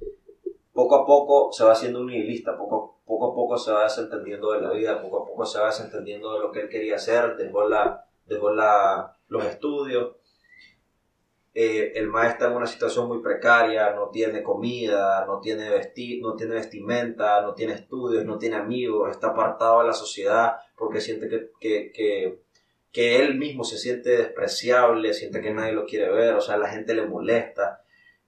poco a poco se va haciendo un nihilista, poco, poco a poco se va desentendiendo de la vida, poco a poco se va desentendiendo de lo que él quería hacer, dejó, la, la, los estudios. Eh, el maestro está en una situación muy precaria, no tiene comida, no tiene, vesti no tiene vestimenta, no tiene estudios, no tiene amigos, está apartado de la sociedad porque siente que, que, que, que él mismo se siente despreciable, siente que nadie lo quiere ver, o sea, la gente le molesta.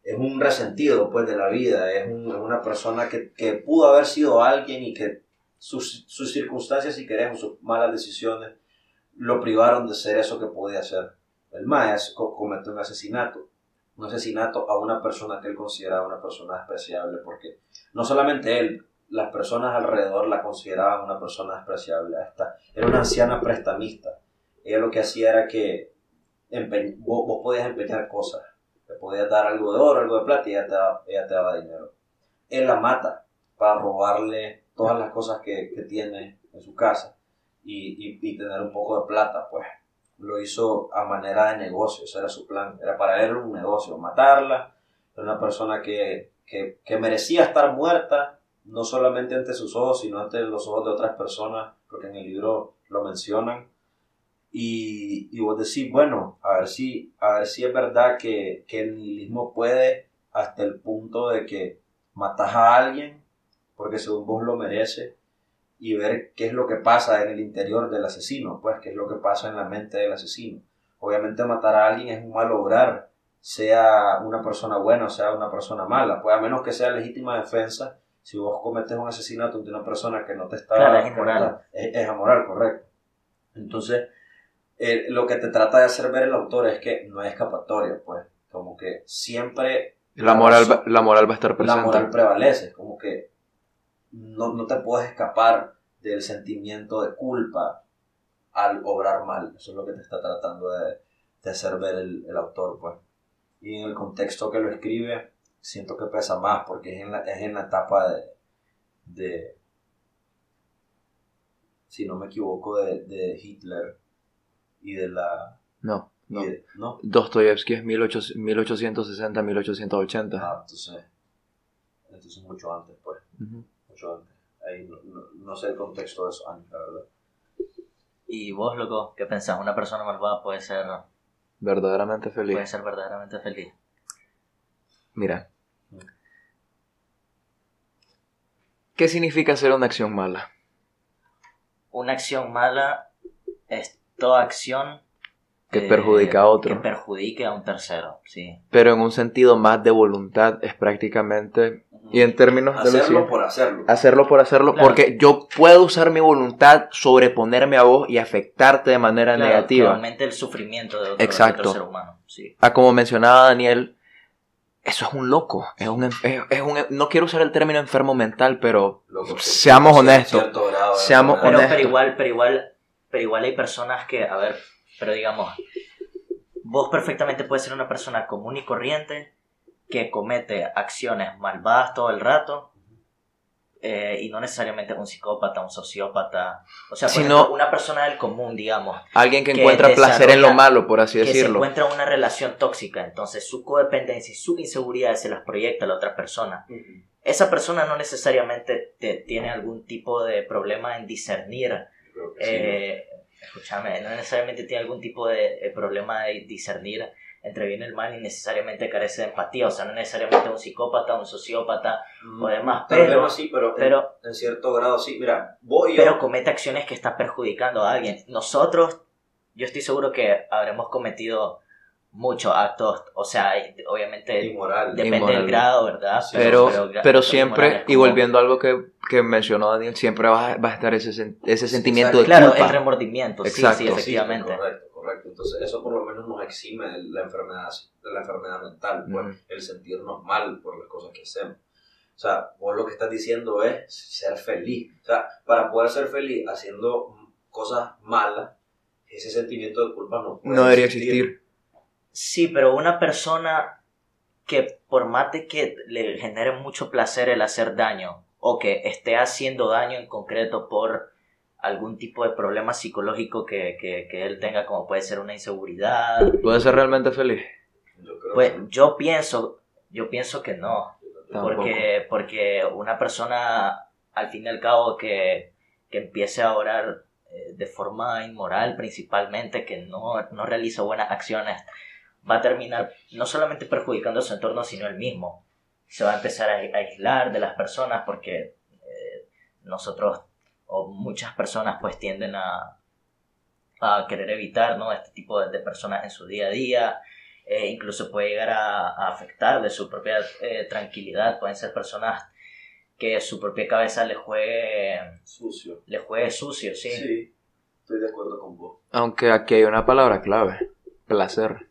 Es un resentido pues de la vida, es, un- es una persona que, que pudo haber sido alguien y que sus, sus circunstancias, si queremos, sus malas decisiones, lo privaron de ser eso que podía ser. El maestro cometió un asesinato, un asesinato a una persona que él consideraba una persona despreciable, porque no solamente él, las personas alrededor la consideraban una persona despreciable. Esta era una anciana prestamista. Ella lo que hacía era que vos, vos podías empeñar cosas, le dar algo de oro, algo de plata y ella te, daba- te daba dinero. Él la mata para robarle todas las cosas que, tiene en su casa y, tener un poco de plata, pues. Lo hizo a manera de negocio, ese era su plan, era para él un negocio, matarla, era una persona que, que merecía estar muerta, no solamente ante sus ojos, sino ante los ojos de otras personas, porque en el libro lo mencionan, y, y vos decís, bueno, a ver si, a ver si es verdad que, que el nihilismo puede hasta el punto de que matas a alguien porque según vos lo merece y ver qué es lo que pasa en el interior del asesino, pues qué es lo que pasa en la mente del asesino. Obviamente matar a alguien es un mal obrar, sea una persona buena o sea una persona mala, pues a menos que sea legítima defensa, si vos cometes un asesinato de una persona que no te está... Claro, es inmoral. Es, es amoral, correcto. Entonces, eh, lo que te trata de hacer ver el autor es que no hay escapatoria, pues, como que siempre La moral, va- la moral va a estar la presente. moral prevalece, como que no, no te puedes escapar del sentimiento de culpa al obrar mal. Eso es lo que te está tratando de, de hacer ver el, el autor, pues. Y en el contexto que lo escribe, siento que pesa más, porque es en la, es en la etapa de, de, si no me equivoco, de, de Hitler y de la... No, no. de- ¿no? Dostoyevsky es 1800 1860-1880. Ah, entonces, entonces mucho antes, pues. Mucho antes. Ahí no, no- no sé el contexto de esos años, la verdad. Y vos, loco, ¿qué pensás? Una persona malvada puede ser, Verdaderamente feliz. puede ser verdaderamente feliz. Mira. ¿Qué significa hacer una acción mala? Una acción mala es toda acción Que eh, perjudica a otro. Que perjudique a un tercero, sí. Pero en un sentido más de voluntad es prácticamente... Y en términos de Hacerlo por hacerlo. hacerlo por hacerlo, Claro. porque yo puedo usar mi voluntad, sobreponerme a vos y afectarte de manera Claro, negativa. Que aumente el sufrimiento de otro, de Exacto. otro ser humano, sí. Ah, como mencionaba Daniel, eso es un loco. Es un, es, es un, no quiero usar el término enfermo mental, pero Loco, Seamos honestos. grado Seamos enfermedad. Pero, honesto. pero igual, pero igual, pero igual hay personas que, a ver, pero digamos, vos perfectamente puedes ser una persona común y corriente que comete acciones malvadas todo el rato, eh, y no necesariamente un psicópata, un sociópata, o sea, Sino- ejemplo, una persona del común, digamos, Alguien que que encuentra placer en lo malo, por así que se decirlo. encuentra en una relación tóxica, entonces su codependencia y su inseguridad se las proyecta a la otra persona. Esa persona no necesariamente te- tiene algún tipo de problema en discernir Creo que sí. eh, escúchame, no necesariamente tiene algún tipo de eh, problema de discernir entre bien y el mal y necesariamente carece de empatía, o sea, no necesariamente un psicópata, un sociópata o demás, vez pero, no así, pero, en- pero, en, cierto grado sí. Mira, voy yo. pero comete acciones que están perjudicando a alguien. Nosotros, yo estoy seguro que habremos cometido muchos actos, o sea, obviamente inmoral. depende Inmoral. del grado, ¿verdad? Sí, Pero, pero siempre, y volviendo a algo que, que mencionó Daniel, siempre va, a- va a estar ese, ese sentimiento de Claro, culpa. el remordimiento, sí, Exacto. sí, Sí, efectivamente. correcto, correcto. Entonces, eso por lo menos nos exime de la enfermedad, de la enfermedad mental, pues, el sentirnos mal por las cosas que hacemos. O sea, vos lo que estás diciendo es ser feliz. O sea, para poder ser feliz haciendo cosas malas, ese sentimiento de culpa no puede no debería existir. Sí, pero una persona que por más de que le genere mucho placer el hacer daño o que esté haciendo daño en concreto por algún tipo de problema psicológico que, que, que él tenga, como puede ser una inseguridad, ¿Puede ser realmente feliz? Yo creo pues que- yo pienso, yo pienso que no, Tampoco. porque, porque una persona al fin y al cabo que, que empiece a orar eh, de forma inmoral principalmente, que no, no realiza buenas acciones, va a terminar no solamente perjudicando a su entorno, sino él mismo. Se va a empezar a, a aislar de las personas porque eh, nosotros o muchas personas pues tienden a, a querer evitar ¿no? este tipo de, de personas en su día a día. Eh, incluso puede llegar a, a afectar de su propia eh, tranquilidad. Pueden ser personas que su propia cabeza le juegue, Sucio. le juegue sucio, ¿sí? Sí, estoy de acuerdo con vos. Aunque aquí hay una palabra clave, placer.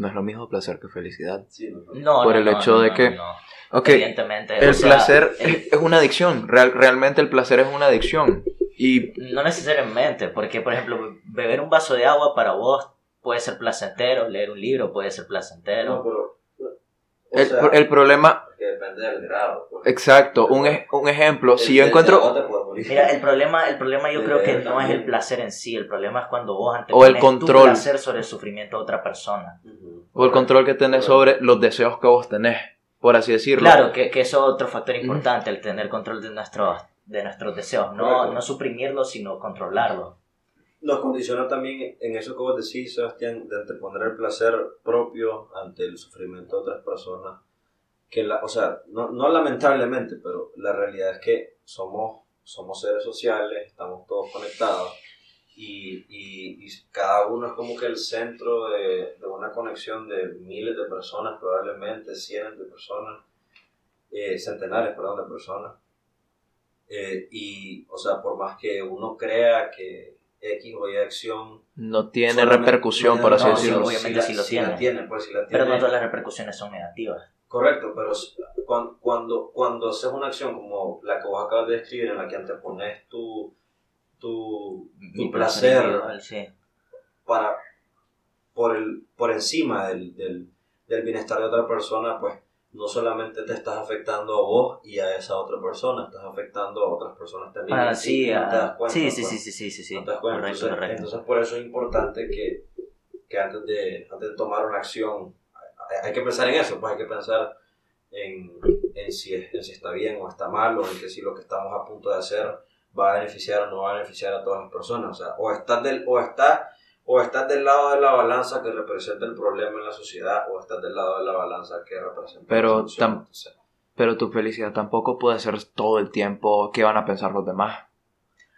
No es lo mismo placer que felicidad. Sí, no, Por no, el no, hecho no, de que- Evidentemente. el o sea, placer el- es, es una adicción. Real- realmente el placer es una adicción. Y No necesariamente, porque por ejemplo, beber un vaso de agua para vos puede ser placentero, leer un libro puede ser placentero. No, pero. El, sea, el problema, que depende del grado. pues. exacto, un, ej- un ejemplo, si yo encuentro, morir. Mira, el problema, el problema yo creo que no es el placer en sí, el problema es cuando vos O el control. tu placer sobre el sufrimiento de otra persona. O el control que tenés sobre los deseos que vos tenés, por así decirlo. Claro, que, que eso es otro factor importante, el tener control de nuestros, de nuestros deseos, no, Correcto. no suprimirlos, sino controlarlos. Nos condiciona también en eso que vos decís, Sebastián, de anteponer el placer propio ante el sufrimiento de otras personas. Que la, o sea, no, no lamentablemente, pero la realidad es que somos, somos seres sociales, estamos todos conectados y, y, y cada uno es como que el centro de, de una conexión de miles de personas, probablemente cientos de personas, eh, centenares, perdón, de personas. Eh, y, o sea, por más que uno crea que X o Y acción No tiene solamente- repercusión, no, por así no, sí, decirlo. obviamente la- sí lo la tiene. tiene, pues si la Pero tiene. no todas las repercusiones son negativas. Correcto, pero s- cuan- cuando, cuando haces una acción como la que vos acabas de describir, en la que antepones tu, tu, tu placer sí. para, por, el, por encima del, del, del bienestar de otra persona, pues no solamente te estás afectando a vos y a esa otra persona, estás afectando a otras personas también. Ah, sí, no te das cuenta, sí, sí, pues. sí, sí, sí, sí, sí. No te das cuenta. Correcto, entonces, correcto. entonces, por eso es importante que, que antes, de, antes de tomar una acción, hay, hay que pensar en eso, pues hay que pensar en, en, si, en si está bien o está mal, o en que si lo que estamos a punto de hacer va a beneficiar o no va a beneficiar a todas las personas. O sea, o estás del, o estás, o estás del lado de la balanza que representa el problema en la sociedad, o estás del lado de la balanza que representa Pero la Pero tu felicidad tampoco puede ser todo el tiempo qué van a pensar los demás.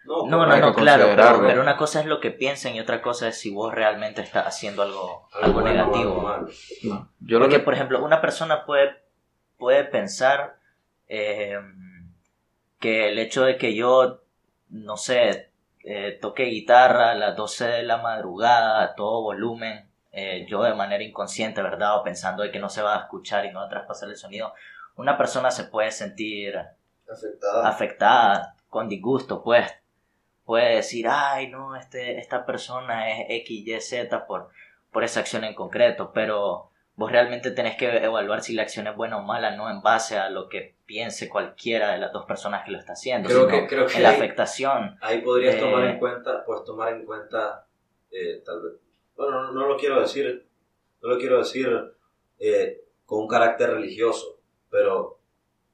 no, No, no, claro, pero, pero una cosa es lo que piensan y otra cosa es si vos realmente estás haciendo algo, algo negativo. algo malo. No. Yo lo Porque, que por ejemplo, una persona puede, puede pensar eh, que el hecho de que yo, no sé, eh, toque guitarra a las 12 de la madrugada a todo volumen, eh, yo de manera inconsciente, ¿verdad? O pensando de que no se va a escuchar y no va a traspasar el sonido, una persona se puede sentir Afectada. afectada, con disgusto, pues. Puede decir, ay, no, este, esta persona es X, Y, Z por, por esa acción en concreto, pero vos realmente tenés que evaluar si la acción es buena o mala, no en base a lo que piense cualquiera de las dos personas que lo está haciendo, Creo sino que- creo que en la ahí- afectación. Ahí podrías Eh, tomar en cuenta, pues tomar en cuenta, eh, tal vez, bueno, no, no lo quiero decir, no lo quiero decir eh, con un carácter religioso, pero,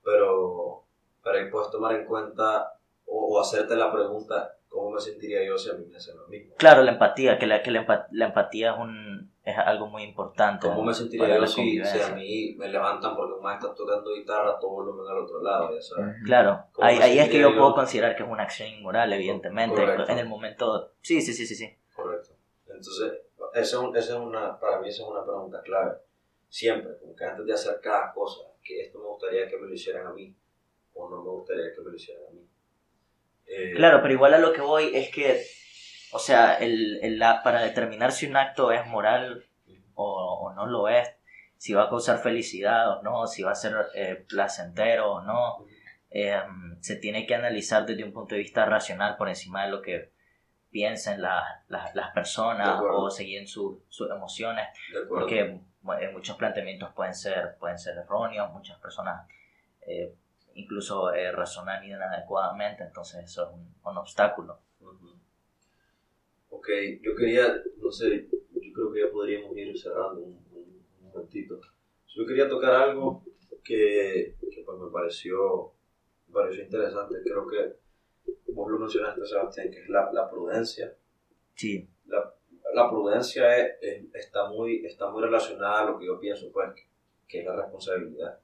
pero, pero ahí puedes tomar en cuenta o, o hacerte la pregunta, ¿cómo me sentiría yo si a mí me hacen lo mismo? Claro, la empatía, que la, que la, la empatía es, un, es algo muy importante. ¿Cómo me sentiría yo si, si a mí me levantan porque un maestro está tocando guitarra todo volumen al otro lado, ya sabes? Claro, ¿Cómo ahí, ahí es que yo yo? puedo considerar que es una acción inmoral, evidentemente. Correcto. En el momento. Sí, sí, sí, sí. sí. Correcto. Entonces, esa es, un- esa es una, para mí esa es una pregunta clave. Siempre, como que antes de hacer cada cosa, que esto me gustaría que me lo hicieran a mí, o no me gustaría que me lo hicieran a mí. Eh, Claro, pero igual a lo que voy es que, o sea, el, el- la- para determinar si un acto es moral o, o no lo es, si va a causar felicidad o no, si va a ser eh, placentero o no, eh, se tiene que analizar desde un punto de vista racional por encima de lo que piensen la- la- las personas o seguir su- sus emociones. porque bueno, muchos planteamientos pueden ser, pueden ser erróneos, muchas personas eh, incluso eh, razonan inadecuadamente, entonces eso es un, un obstáculo. Ok, yo quería, no sé, yo creo que ya podríamos ir cerrando un, un, un momentito. Yo quería tocar algo que, que pues me pareció, me pareció interesante. Creo que vos lo mencionaste, Sebastián, que es la, la prudencia. Sí, la, la prudencia es- es- está, muy, está muy relacionada a lo que yo pienso, pues, que es la responsabilidad.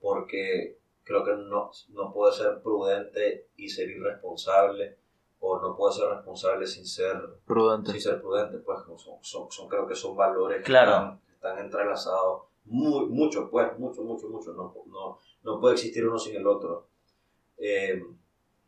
Porque creo que no, no puede ser prudente y ser irresponsable, o no puede ser responsable sin ser, Prudente. sin ser prudente, pues, son, son, son- creo que son valores que Claro. están, que están entrelazados, muy, mucho, pues, mucho, mucho, mucho, no, no, no puede existir uno sin el otro. Eh,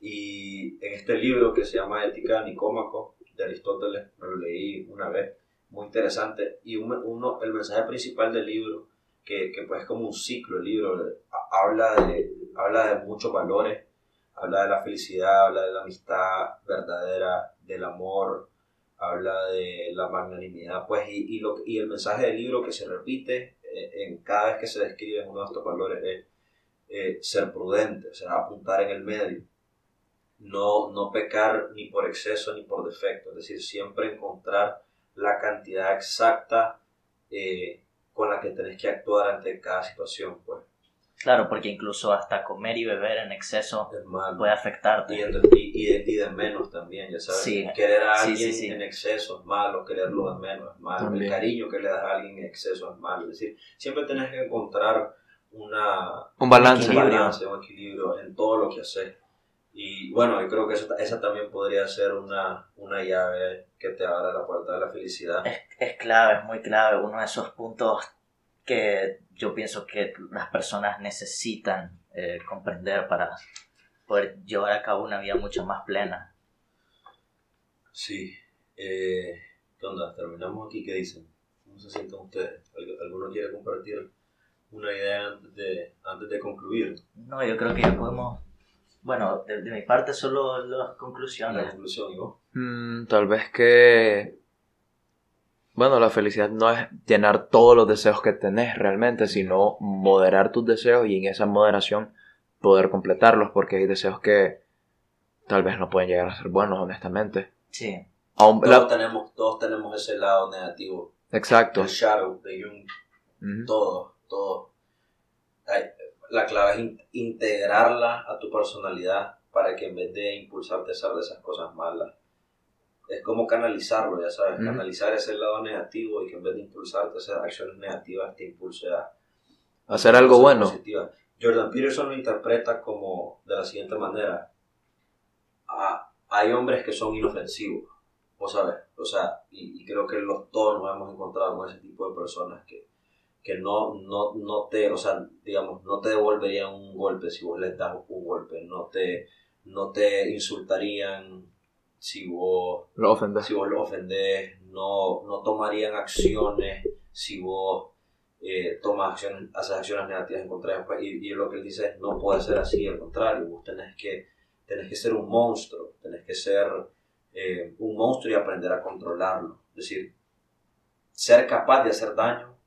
y en este libro que se llama Ética Nicómaco, de Aristóteles, me lo leí una vez, muy interesante, y un- uno, el mensaje principal del libro, que, que pues es como un ciclo, el libro, ha- habla de, habla de muchos valores, habla de la felicidad, habla de la amistad verdadera, del amor, habla de la magnanimidad, pues, y, y, lo, y el mensaje del libro que se repite eh, en cada vez que se describe uno de estos valores es eh, ser prudente, o sea, apuntar en el medio, no, no pecar ni por exceso ni por defecto, es decir, siempre encontrar la cantidad exacta eh, con la que tenés que actuar ante cada situación, pues, claro, porque incluso hasta comer y beber en exceso puede afectarte. Y, y, y de, y de menos también, ya sabes. Sí. Querer a Sí, alguien sí, sí. en exceso es malo, quererlo de menos es malo, También. el cariño que le das a alguien en exceso es malo. Es decir, siempre tenés que encontrar una, Un balance. un equilibrio. balance, un equilibrio en todo lo que haces. Y bueno, yo creo que eso- esa también podría ser una, una llave que te abra la puerta de la felicidad. Es, es clave, es muy clave, uno de esos puntos que yo pienso que las personas necesitan eh, comprender para poder llevar a cabo una vida mucho más plena. Sí. Eh, ¿Qué onda? Terminamos aquí. ¿Qué dicen? ¿Cómo se sienten ustedes? ¿Algu- ¿Alguno quiere compartir una idea antes de, antes de concluir? No, yo creo que ya podemos, bueno, de, de mi parte solo las La conclusiones. conclusión, ¿y vos? Mm, tal vez que... Bueno, la felicidad no es llenar todos los deseos que tenés realmente, sino moderar tus deseos y en esa moderación poder completarlos, porque hay deseos que tal vez no pueden llegar a ser buenos, honestamente. Sí, Aún- Todos, la- tenemos, todos tenemos ese lado negativo. Exacto. El shadow de Jung. Ujú. Todo, todo. Ay, La clave es in- integrarla a tu personalidad para que en vez de impulsarte a hacer de esas cosas malas, es como canalizarlo, ya sabes, canalizar ese lado negativo y que en vez de impulsarte a hacer acciones negativas, te impulse a Hacer algo bueno. positivas. Jordan Peterson lo interpreta como de la siguiente manera. Ah, hay hombres que son inofensivos, vos sabes, o sea, y, y creo que los todos nos hemos encontrado con ese tipo de personas que, que no, no, no te, o sea, digamos, no te devolverían un golpe si vos les das un golpe, no te, no te insultarían si vos Lo ofendes. si vos lo ofendés, no, no tomarían acciones si vos eh, tomas acciones, haces acciones negativas en contra de Y, y lo que él dice es, no puede ser así, al contrario, vos tenés que, tenés que ser un monstruo, tenés que ser eh, un monstruo y aprender a controlarlo. Es decir, ser capaz de hacer daño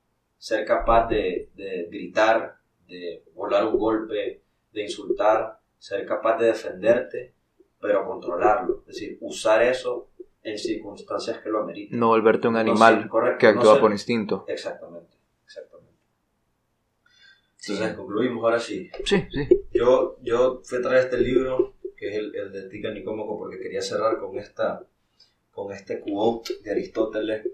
ser capaz de, de gritar, de volar un golpe, de insultar, ser capaz de defenderte, pero controlarlo. Es decir, usar eso en circunstancias que lo ameriten. No volverte un No animal ser- correcto, que no actúa ser- por instinto. Exactamente, exactamente. Sí. Entonces concluimos ahora sí. Sí, sí. Yo, yo fui a traer este libro, que es el, el de Tica Nicómaco, porque quería cerrar con, esta, con este quote de Aristóteles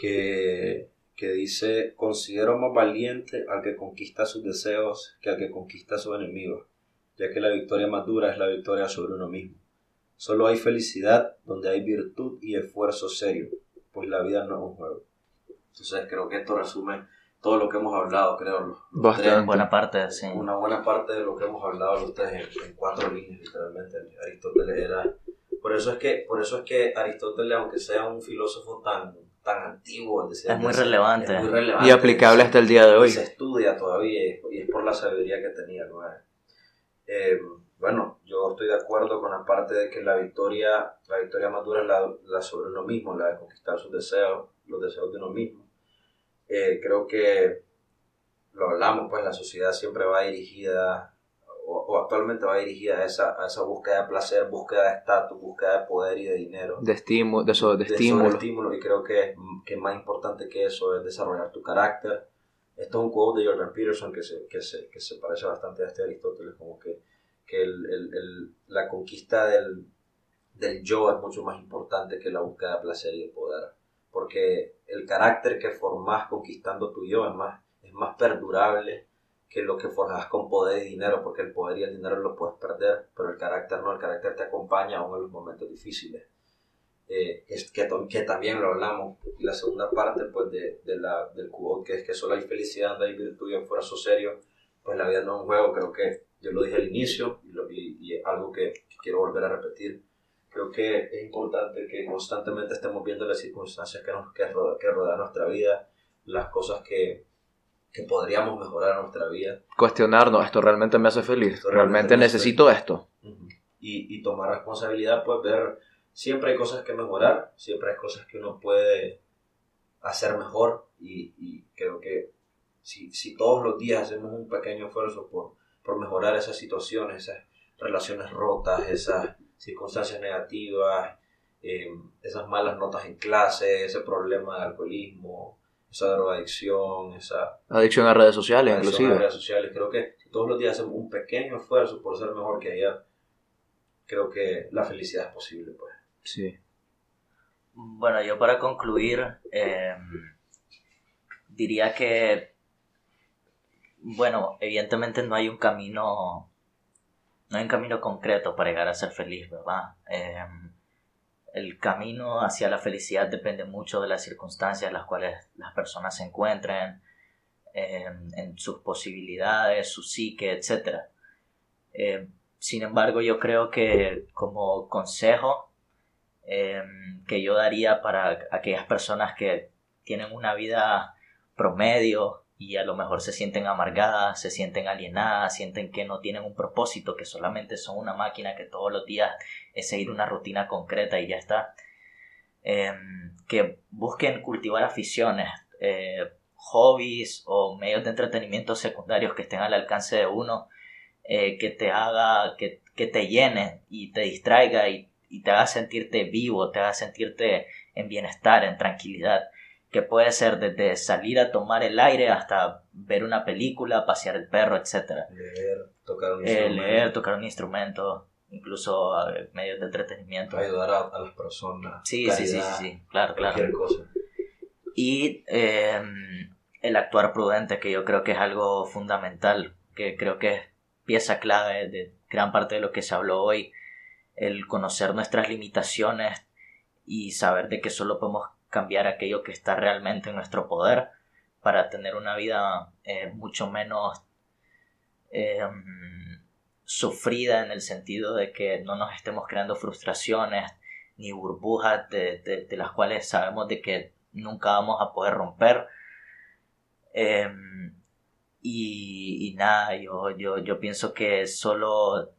que, que dice, considero más valiente al que conquista sus deseos que al que conquista a sus enemigos, ya que la victoria más dura es la victoria sobre uno mismo. Solo hay felicidad donde hay virtud y esfuerzo serio, pues la vida no es un juego. Entonces creo que esto resume todo lo que hemos hablado, creo. los- los Bastante. tres Buena parte, sí. una buena parte de lo que hemos hablado los tres en, en cuatro líneas literalmente Aristóteles era por eso es que por eso es que Aristóteles aunque sea un filósofo tan tan antiguo es, decir, Es muy se- relevante. es muy relevante Y aplicable hasta el día de hoy. se estudia todavía y es, y es por la sabiduría que tenía ¿no? Eh, bueno yo estoy de acuerdo con la parte de que la victoria la victoria más dura es la, la sobre uno mismo la de conquistar sus deseos los deseos de uno mismo Eh, creo que lo hablamos, pues la sociedad siempre va dirigida, o, o actualmente va dirigida a esa, a esa búsqueda de placer, búsqueda de estatus, búsqueda de poder y de dinero. De estímulo, de, eso, de de estímulo. y creo que, que más importante que eso es desarrollar tu carácter. Esto es un quote de Jordan Peterson que se, que se, que se parece bastante a este Aristóteles, como que, que el, el- el- la conquista del, del yo es mucho más importante que la búsqueda de placer y de poder. Porque el carácter que formas conquistando tu yo es más, es más perdurable que lo que forjas con poder y dinero, porque el poder y el dinero lo puedes perder, pero el carácter no, el carácter te acompaña aún en los momentos difíciles eh, es que, to- que también lo hablamos. Y la segunda parte pues, de, de la, del quote, que es que solo hay felicidad donde hay virtud y esfuerzo serio, pues la vida no es un juego, creo que yo lo dije al inicio y, lo- y- y es algo que, que quiero volver a repetir. Creo que es importante que constantemente estemos viendo las circunstancias que, nos, que, ro- que rodean nuestra vida, las cosas que, que podríamos mejorar en nuestra vida Cuestionarnos, ¿esto realmente me hace feliz? Realmente ¿Realmente necesito esto? Ujú. y, y tomar responsabilidad, pues ver, siempre hay cosas que mejorar, siempre hay cosas que uno puede hacer mejor y, y creo que si, si todos los días hacemos un pequeño esfuerzo por, por mejorar esas situaciones, esas relaciones rotas, esas circunstancias negativas, eh, esas malas notas en clase, ese problema de alcoholismo, esa drogadicción, esa Adicción a redes sociales, adicción a inclusive. redes sociales. Creo que si todos los días hacemos un pequeño esfuerzo por ser mejor que ayer, creo que la felicidad es posible. Pues. Sí. Bueno, yo para concluir, eh, diría que, bueno, evidentemente no hay un camino, no hay un camino concreto para llegar a ser feliz, ¿verdad? Eh, el camino hacia la felicidad depende mucho de las circunstancias en las cuales las personas se encuentren, eh, en sus posibilidades, su psique, etc. Sin embargo, yo creo que como consejo, eh, que yo daría para aquellas personas que tienen una vida promedio y a lo mejor se sienten amargadas, se sienten alienadas, sienten que no tienen un propósito, que solamente son una máquina que todos los días es seguir una rutina concreta y ya está. Eh, que busquen cultivar aficiones, eh, hobbies o medios de entretenimiento secundarios que estén al alcance de uno, eh, que te haga, que, que te llene y te distraiga y y te haga sentirte vivo, te haga sentirte en bienestar, en tranquilidad, que puede ser desde salir a tomar el aire hasta ver una película, pasear el perro, etc. Leer, tocar un Eh, instrumento, leer, tocar un instrumento, incluso medios de entretenimiento. ayudar a, a las personas. Sí, sí, sí, sí, caridad, sí, claro, claro. Cualquier cosa. Y eh, el actuar prudente, que yo creo que es algo fundamental, que creo que es pieza clave de gran parte de lo que se habló hoy, el conocer nuestras limitaciones y saber de que solo podemos cambiar aquello que está realmente en nuestro poder para tener una vida eh, mucho menos eh, sufrida en el sentido de que no nos estemos creando frustraciones ni burbujas de, las cuales sabemos de que nunca vamos a poder romper. Eh, y, y nada, yo, yo, yo pienso que solo,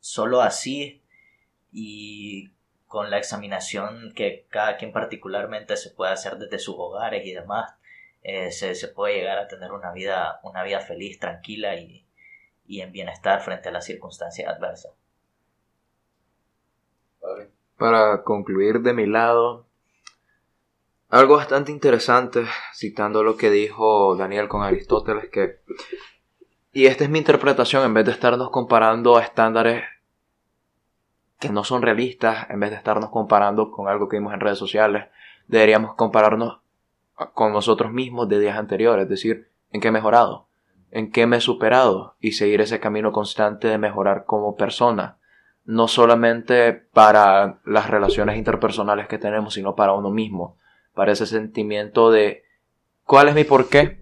solo así y con la examinación que cada quien particularmente se puede hacer desde sus hogares y demás, eh, se, se, puede llegar a tener una vida, una vida feliz, tranquila y, y en bienestar frente a las circunstancias adversas. Para concluir de mi lado, algo bastante interesante, citando lo que dijo Daniel con Aristóteles, que, y esta es mi interpretación, en vez de estarnos comparando a estándares que no son realistas, en vez de estarnos comparando con algo que vimos en redes sociales, deberíamos compararnos con nosotros mismos de días anteriores, es decir, en qué he mejorado, en qué me he superado y seguir ese camino constante de mejorar como persona, no solamente para las relaciones interpersonales que tenemos, sino para uno mismo, para ese sentimiento de cuál es mi porqué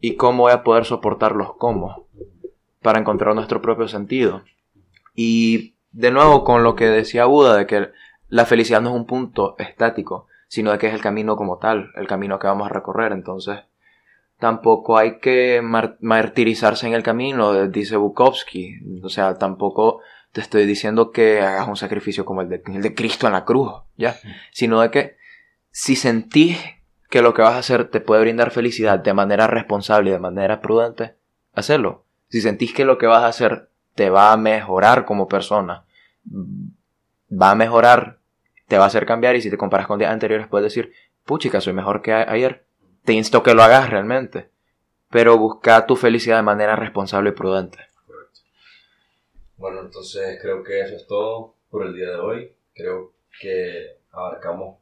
y cómo voy a poder soportar los cómo, para encontrar nuestro propio sentido. Y de nuevo con lo que decía Buda, de que la felicidad no es un punto estático, sino de que es el camino como tal, el camino que vamos a recorrer. Entonces, tampoco hay que martirizarse en el camino, dice Bukowski. O sea, tampoco te estoy diciendo que hagas un sacrificio como el de, el de Cristo en la cruz, ¿ya? Sino de que si sentís que lo que vas a hacer te puede brindar felicidad de manera responsable y de manera prudente, hacerlo. Si sentís que lo que vas a hacer te va a mejorar como persona, va a mejorar, te va a hacer cambiar y si te comparas con días anteriores puedes decir, puchica, soy mejor que ayer. Te insto que lo hagas realmente, pero busca tu felicidad de manera responsable y prudente. Correcto. Bueno, entonces creo que eso es todo por el día de hoy. Creo que abarcamos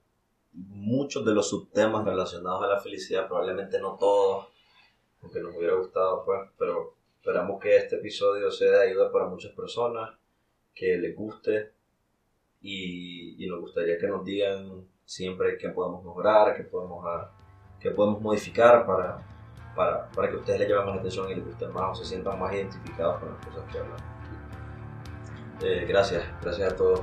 muchos de los subtemas relacionados a la felicidad, probablemente no todos, aunque nos hubiera gustado, pues, pero Esperamos que este episodio sea de ayuda para muchas personas, que les guste y, nos gustaría que nos digan siempre qué podemos mejorar, qué podemos, ah, qué podemos modificar para, para, para que ustedes le lleven más atención y les guste más o se sientan más identificados con las cosas que hablan. Eh, gracias, gracias a todos.